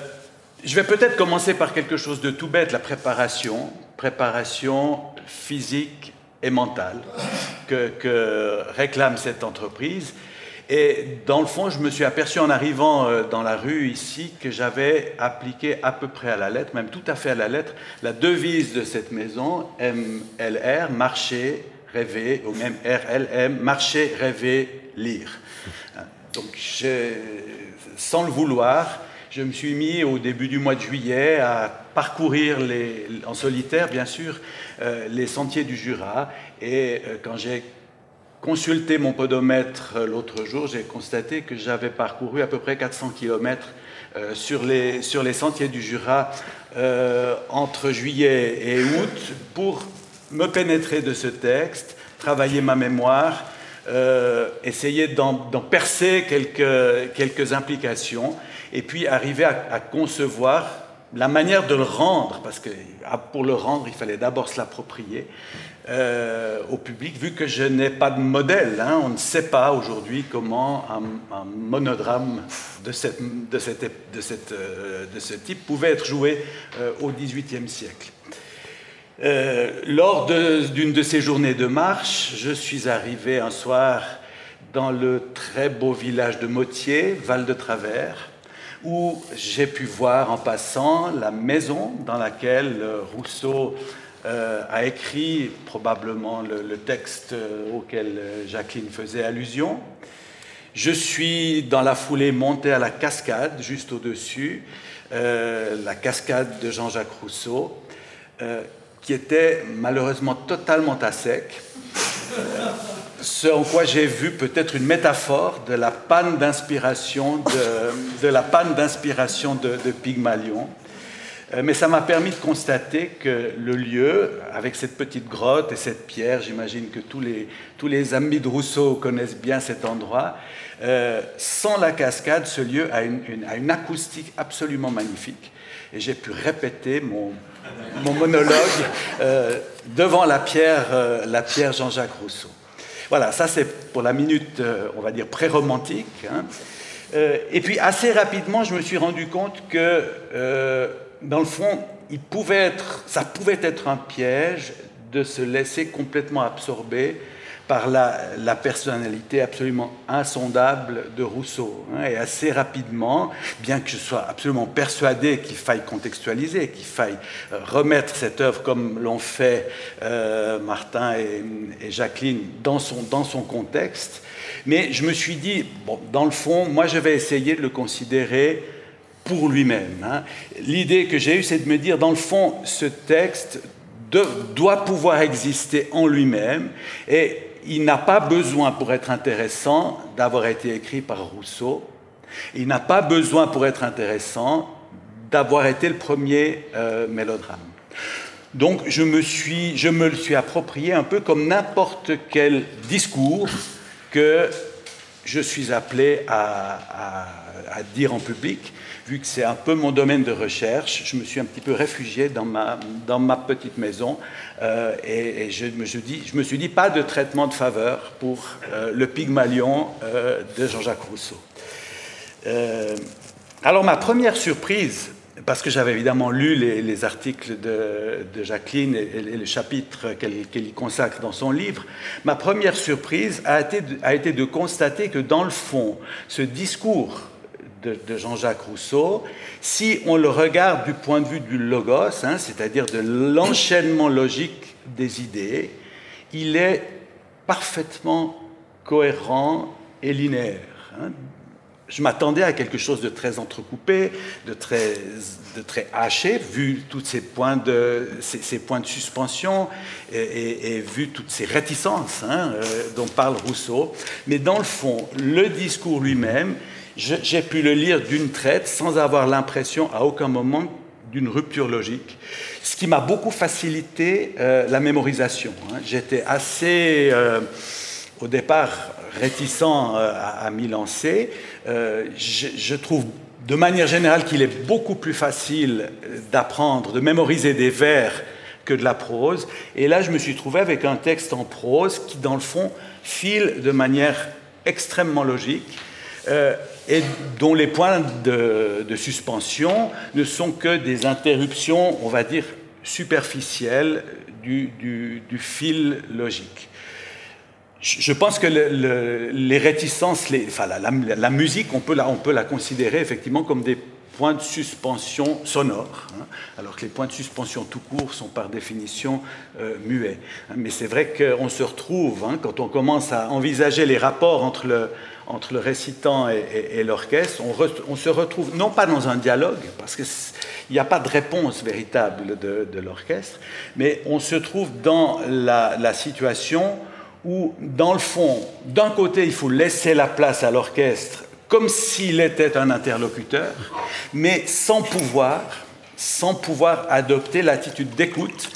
je vais peut-être commencer par quelque chose de tout bête, la préparation, préparation physique et mentale que, réclame cette entreprise. Et dans le fond, je me suis aperçu en arrivant euh, dans la rue ici que j'avais appliqué à peu près à la lettre, même tout à fait à la lettre, la devise de cette maison, MLR, marcher, rêver, ou même RLM, marcher, rêver, lire. Donc, sans le vouloir, je me suis mis au début du mois de juillet à parcourir en solitaire, bien sûr, euh, les sentiers du Jura. Et euh, quand j'ai consulté mon podomètre euh, l'autre jour, j'ai constaté que j'avais parcouru à peu près 400 km sur, les, sur les sentiers du Jura entre juillet et août pour me pénétrer de ce texte, travailler ma mémoire, essayer d'en percer quelques, quelques implications et puis arriver à, concevoir la manière de le rendre, parce que ah, pour le rendre, il fallait d'abord se l'approprier euh, au public, vu que je n'ai pas de modèle. Hein. on ne sait pas aujourd'hui comment un, monodrame de, cette, de, cette, euh, de, ce type pouvait être joué euh, au XVIIIe siècle. Lors d'une de, ces journées de marche, je suis arrivé un soir dans le très beau village de Motier, Val de Travers, où j'ai pu voir en passant la maison dans laquelle euh, Rousseau euh, a écrit probablement le, texte euh, auquel Jacqueline faisait allusion. Je suis dans la foulée monté à la cascade, juste au-dessus, la cascade de Jean-Jacques Rousseau, qui était malheureusement totalement à sec ce en quoi j'ai vu peut-être une métaphore de la panne d'inspiration de, la panne d'inspiration de, Pygmalion. Euh, mais ça m'a permis de constater que le lieu, avec cette petite grotte et cette pierre, j'imagine que tous les, tous les amis de Rousseau connaissent bien cet endroit, euh, sans la cascade, ce lieu a une acoustique absolument magnifique. Et j'ai pu répéter mon, mon monologue euh, devant la pierre, la pierre Jean-Jacques Rousseau. Voilà, ça c'est pour la minute, on va dire, pré-romantique. Hein. et puis assez rapidement, je me suis rendu compte que dans le fond, il pouvait être, ça pouvait être un piège de se laisser complètement absorber par la, personnalité absolument insondable de Rousseau. Hein. et assez rapidement, bien que je sois absolument persuadé qu'il faille contextualiser, qu'il faille euh, remettre cette œuvre comme l'ont fait euh, Martin et, et, Jacqueline dans son, dans son contexte, mais je me suis dit, bon, dans le fond, moi je vais essayer de le considérer pour lui-même. Hein. L'idée que j'ai eue, c'est de me dire, dans le fond, ce texte doit pouvoir exister en lui-même et il n'a pas besoin, pour être intéressant, d'avoir été écrit par Rousseau. Il n'a pas besoin, pour être intéressant, d'avoir été le premier euh, mélodrame. Donc je me, suis, je me le suis approprié un peu comme n'importe quel discours que je suis appelé à, dire en public vu que c'est un peu mon domaine de recherche, je me suis un petit peu réfugié dans ma, petite maison euh, et, je, me suis dit pas de traitement de faveur pour euh, le Pygmalion euh, de Jean-Jacques Rousseau. alors ma première surprise, parce que j'avais évidemment lu les, articles de, Jacqueline et, les chapitres qu'elle y consacre dans son livre, ma première surprise a été, a été de constater que dans le fond, ce discours de, Jean-Jacques Rousseau, si on le regarde du point de vue du logos, hein, c'est-à-dire de l'enchaînement logique des idées, il est parfaitement cohérent et linéaire. Hein. Je m'attendais à quelque chose de très entrecoupé, de très, haché, vu tous ces points de, ces, points de suspension et, vu toutes ces réticences hein, euh, dont parle Rousseau. Mais dans le fond, le discours lui-même, j'ai pu le lire d'une traite sans avoir l'impression à aucun moment d'une rupture logique, ce qui m'a beaucoup facilité euh, la mémorisation. Hein. J'étais assez, euh, au départ, réticent euh, à, m'y lancer. Je, je, trouve de manière générale qu'il est beaucoup plus facile d'apprendre, de mémoriser des vers que de la prose. Et là, je me suis trouvé avec un texte en prose qui, dans le fond, file de manière extrêmement logique et dont les points de, suspension ne sont que des interruptions, on va dire, superficielles du, fil logique. Je pense que les réticences, la, musique, on peut, la, considérer effectivement comme des points de suspension sonores, hein, alors que les points de suspension tout court sont par définition euh, muets. Mais c'est vrai qu'on se retrouve, hein, quand on commence à envisager les rapports entre le récitant et, l'orchestre, on, se retrouve non pas dans un dialogue, parce qu'il n'y a pas de réponse véritable de, l'orchestre, mais on se trouve dans la, situation où, dans le fond, d'un côté, il faut laisser la place à l'orchestre comme s'il était un interlocuteur, mais sans pouvoir, sans pouvoir adopter l'attitude d'écoute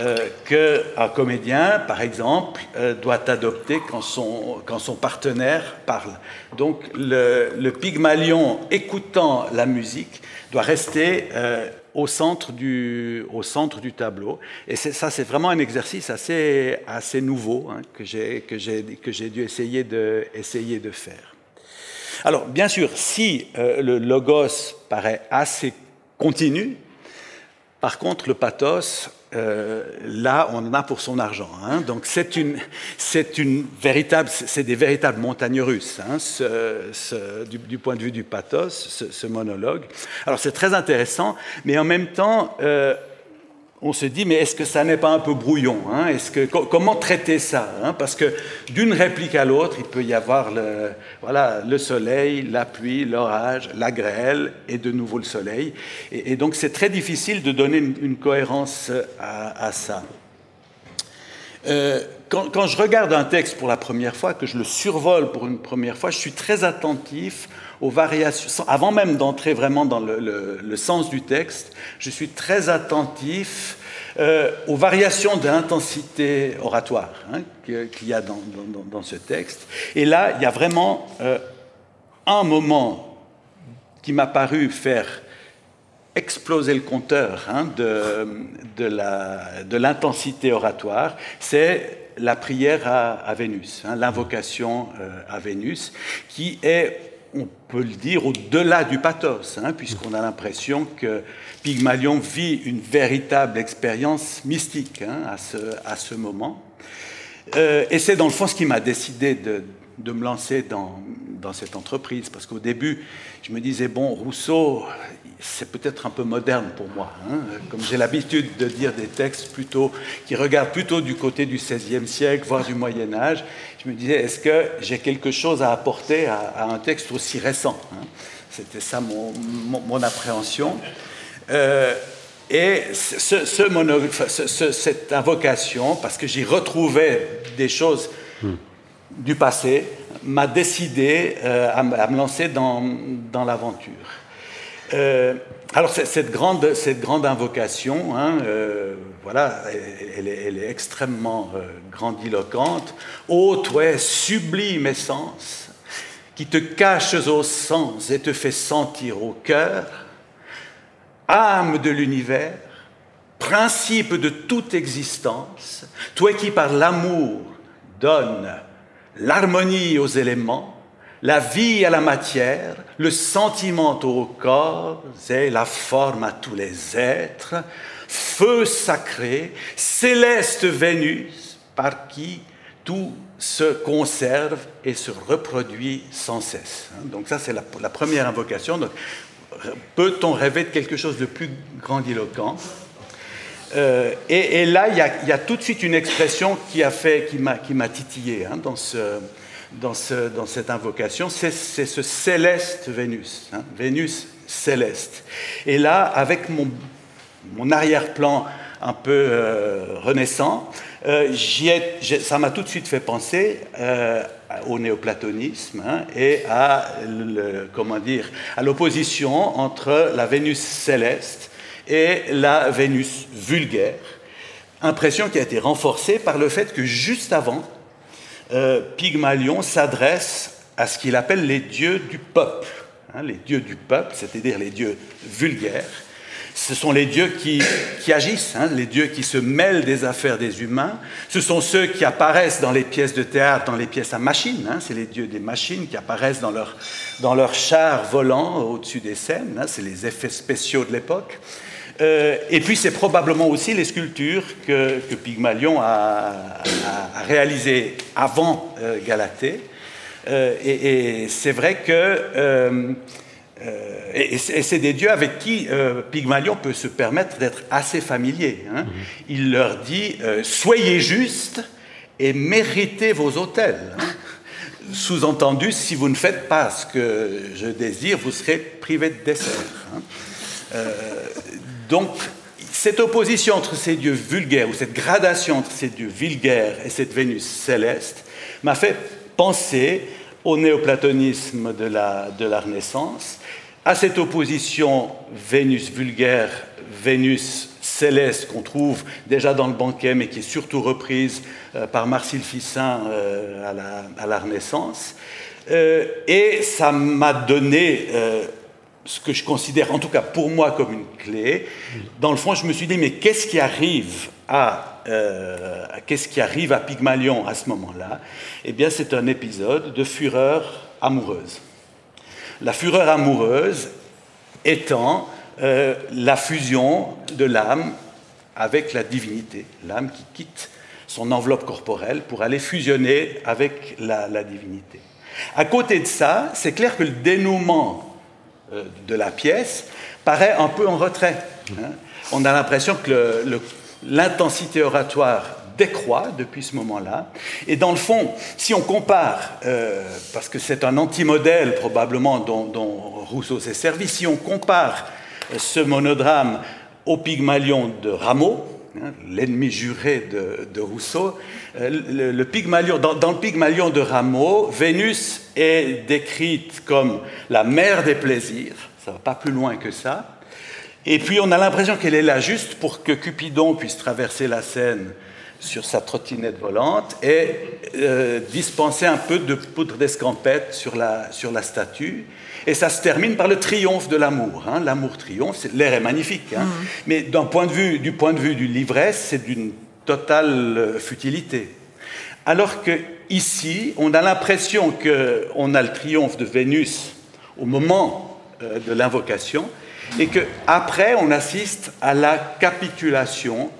euh, qu'un comédien, par exemple, euh, doit adopter quand son, quand son partenaire parle. Donc le, Pygmalion, écoutant la musique, doit rester euh, au, centre du, au centre du tableau. Et ça, c'est vraiment un exercice assez, assez nouveau hein, que j'ai dû essayer de, essayer de faire. Alors, bien sûr, si le logos paraît assez continu, par contre, le pathos, euh, là, on en a pour son argent. Hein. Donc, c'est une, c'est une véritable, c'est des véritables montagnes russes, hein, du, point de vue du pathos, ce, monologue. Alors, c'est très intéressant, mais en même temps, euh, on se dit, mais est-ce que ça n'est pas un peu brouillon hein? Est-ce que, Comment traiter ça hein? Parce que d'une réplique à l'autre, il peut y avoir le, voilà, le soleil, la pluie, l'orage, la grêle et de nouveau le soleil. Et, donc c'est très difficile de donner une, cohérence à, ça. Euh, quand, je regarde un texte pour la première fois, que je le survole pour une première fois, je suis très attentif aux variations. Avant même d'entrer vraiment dans le, sens du texte, je suis très attentif euh, aux variations d'intensité oratoire hein, qu'il y a dans, ce texte. Et là, il y a vraiment euh, un moment qui m'a paru faire exploser le compteur hein, de, l'intensité oratoire, c'est la prière à, Vénus, hein, l'invocation euh, à Vénus, qui est, on peut le dire, au-delà du pathos, hein, puisqu'on a l'impression que Pygmalion vit une véritable expérience mystique à, ce, moment. Euh, et c'est dans le fond ce qui m'a décidé de, me lancer dans, dans cette entreprise, parce qu'au début, je me disais, bon, Rousseau, c'est peut-être un peu moderne pour moi. Hein. Comme j'ai l'habitude de dire des textes plutôt qui regardent plutôt du côté du XVIe siècle, voire du Moyen Âge, je me disais est-ce que j'ai quelque chose à apporter à, un texte aussi récent hein? C'était ça mon, appréhension. Euh, et ce, cette invocation, parce que j'y retrouvais des choses du passé, m'a décidé euh, à, me lancer dans, dans l'aventure. Euh, alors cette grande, invocation, hein, euh, voilà, elle, est, extrêmement euh, grandiloquente. Ô toi, sublime essence, qui te caches aux sens et te fait sentir au cœur, âme de l'univers, principe de toute existence, toi qui par l'amour donnes l'harmonie aux éléments, la vie à la matière, le sentiment au corps et la forme à tous les êtres, feu sacré, céleste Vénus, par qui tout se conserve et se reproduit sans cesse. Donc ça, c'est la, première invocation. peut-on rêver de quelque chose de plus grandiloquent? Euh, et, là, il y, a, tout de suite une expression qui m'a, titillé hein, dans ce, dans, cette invocation, c'est ce céleste Vénus, hein, Vénus céleste. Et là, avec mon, arrière-plan un peu euh, renaissant, euh, ça m'a tout de suite fait penser euh, au néoplatonisme hein, et à, l'opposition entre la Vénus céleste et la Vénus vulgaire. Impression qui a été renforcée par le fait que juste avant, euh, Pygmalion s'adresse à ce qu'il appelle les dieux du peuple. Hein, les dieux du peuple, c'est-à-dire les dieux vulgaires. Ce sont les dieux qui, agissent, hein, les dieux qui se mêlent des affaires des humains. Ce sont ceux qui apparaissent dans les pièces de théâtre, dans les pièces à machines. Hein. c'est les dieux des machines qui apparaissent dans leurs dans leur chars volants au-dessus des scènes. c'est les effets spéciaux de l'époque. Euh, et puis c'est probablement aussi les sculptures que, Pygmalion a, réalisées avant euh, Galatée. Euh, et, c'est vrai que... et, c'est des dieux avec qui Pygmalion peut se permettre d'être assez familier. Hein. Mm-hmm. Il leur dit, soyez justes et méritez vos autels. Hein. Sous-entendu, si vous ne faites pas ce que je désire, vous serez privé de dessert. Hein. Donc, cette opposition entre ces dieux vulgaires, ou cette gradation entre ces dieux vulgaires et cette Vénus céleste, m'a fait penser au néoplatonisme de la, de la Renaissance, à cette opposition Vénus vulgaire, Vénus céleste qu'on trouve déjà dans le banquet, mais qui est surtout reprise euh, par Marcille Fissin euh, à, la, à, la, Renaissance. Euh, et ça m'a donné ce que je considère, en tout cas pour moi, comme une clé. Dans le fond, je me suis dit, mais qu'est-ce qui arrive à, euh, qui arrive à Pygmalion à ce moment-là? Eh bien, c'est un épisode de fureur amoureuse. La fureur amoureuse étant euh, la fusion de l'âme avec la divinité, l'âme qui quitte son enveloppe corporelle pour aller fusionner avec la, la divinité. À côté de ça, c'est clair que le dénouement de la pièce paraît un peu en retrait. Hein. On a l'impression que l'intensité oratoire décroît depuis ce moment-là. Et dans le fond, si on compare, euh, parce que c'est un anti-modèle probablement dont, Rousseau s'est servi, si on compare ce monodrame au Pygmalion de Rameau, hein, l'ennemi juré de, Rousseau. Euh, le, Pygmalion, dans, dans, le Pygmalion de Rameau, Vénus est décrite comme la mère des plaisirs, ça va pas plus loin que ça. Et puis on a l'impression qu'elle est là juste pour que Cupidon puisse traverser la Seine sur sa trottinette volante et euh, dispenser un peu de poudre d'escampette sur la, sur la statue. Et ça se termine par le triomphe de l'amour. Hein. L'amour triomphe, l'air est magnifique. Hein. Mm. Mais point de vue, du point de vue du l'ivresse, c'est d'une totale euh, futilité. Alors que ici, on a l'impression qu'on a le triomphe de Vénus au moment euh, de l'invocation, et qu'après, on assiste à la capitulation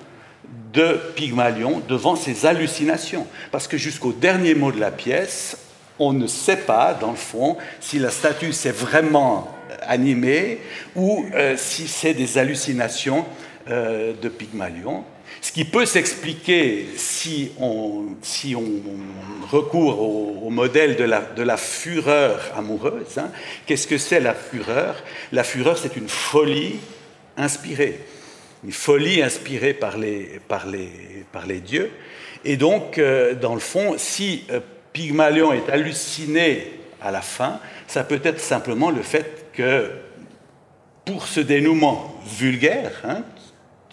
de Pygmalion devant ses hallucinations. Parce que jusqu'au dernier mot de la pièce, on ne sait pas, dans le fond, si la statue s'est vraiment animée ou euh, si c'est des hallucinations euh, de Pygmalion. Ce qui peut s'expliquer si on, recourt au, modèle de la, fureur amoureuse. Hein. Qu'est-ce que c'est la fureur? La fureur, c'est une folie inspirée une folie inspirée par les dieux. Et donc, euh, dans le fond, si euh, Pygmalion est halluciné à la fin, ça peut être simplement le fait que pour ce dénouement vulgaire, hein,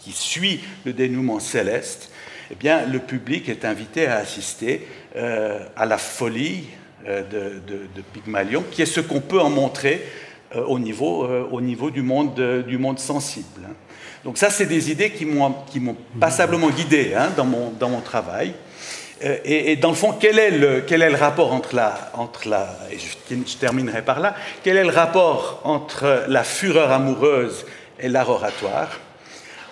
qui suit le dénouement céleste, eh bien, le public est invité à assister euh, à la folie de, de, Pygmalion, qui est ce qu'on peut en montrer au, niveau, au niveau du monde, du monde sensible. Donc ça, c'est des idées qui m'ont passablement guidé hein, dans, mon, dans mon travail. Euh, et, dans le fond, quel est le, quel est le rapport entre la, entre la et je, terminerai par là, quel est le rapport entre la fureur amoureuse et l'art oratoire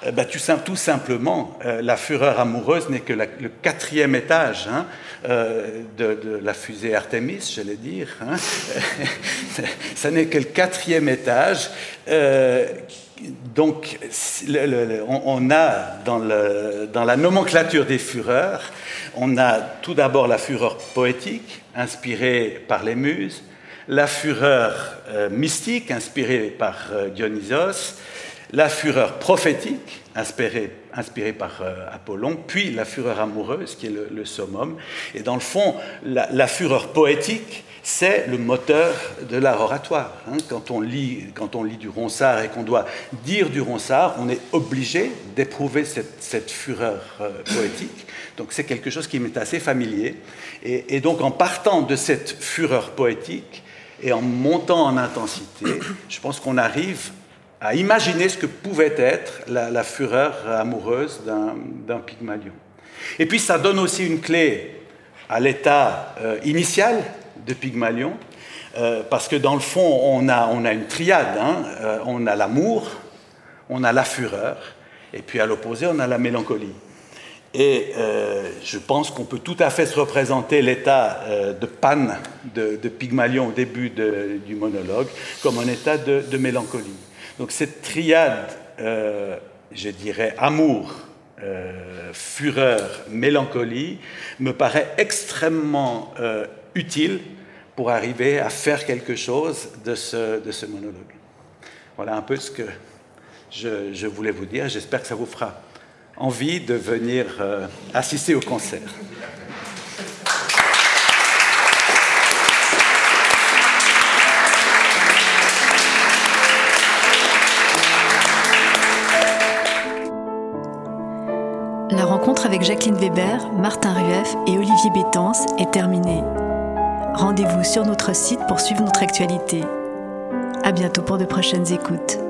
euh, ben, tout, simplement, euh, la fureur amoureuse n'est que le quatrième étage hein, de, la fusée Artemis, j'allais dire. Hein. Ça n'est que le quatrième étage donc, on a dans, la nomenclature des fureurs, on a tout d'abord la fureur poétique, inspirée par les muses, la fureur euh, mystique, inspirée par euh, Dionysos, la fureur prophétique, inspirée, par euh, Apollon, puis la fureur amoureuse, qui est le, summum. Et dans le fond, la fureur poétique, c'est le moteur de l'art oratoire. Hein. Quand, on lit, quand on lit du Ronsard et qu'on doit dire du Ronsard, on est obligé d'éprouver cette, fureur euh, poétique. Donc c'est quelque chose qui m'est assez familier. Et, donc en partant de cette fureur poétique et en montant en intensité, je pense qu'on arrive à imaginer ce que pouvait être la, fureur amoureuse d'un Pygmalion. Et puis ça donne aussi une clé à l'état euh, initial de Pygmalion, euh, parce que dans le fond, on a, on a une triade. Hein. Euh, on a l'amour, on a la fureur, et puis à l'opposé, on a la mélancolie. Et je pense qu'on peut tout à fait se représenter l'état de panne de, Pygmalion au début du monologue comme un état de, de mélancolie. Donc cette triade, je dirais amour, fureur, mélancolie, me paraît extrêmement utile pour arriver à faire quelque chose de ce, monologue. Voilà un peu ce que je, je voulais vous dire. J'espère que ça vous fera envie de venir euh, assister au concert. La rencontre avec Jacqueline Weber, Martin Rueff et Olivier Bétance est terminée. Rendez-vous sur notre site pour suivre notre actualité. À bientôt pour de prochaines écoutes.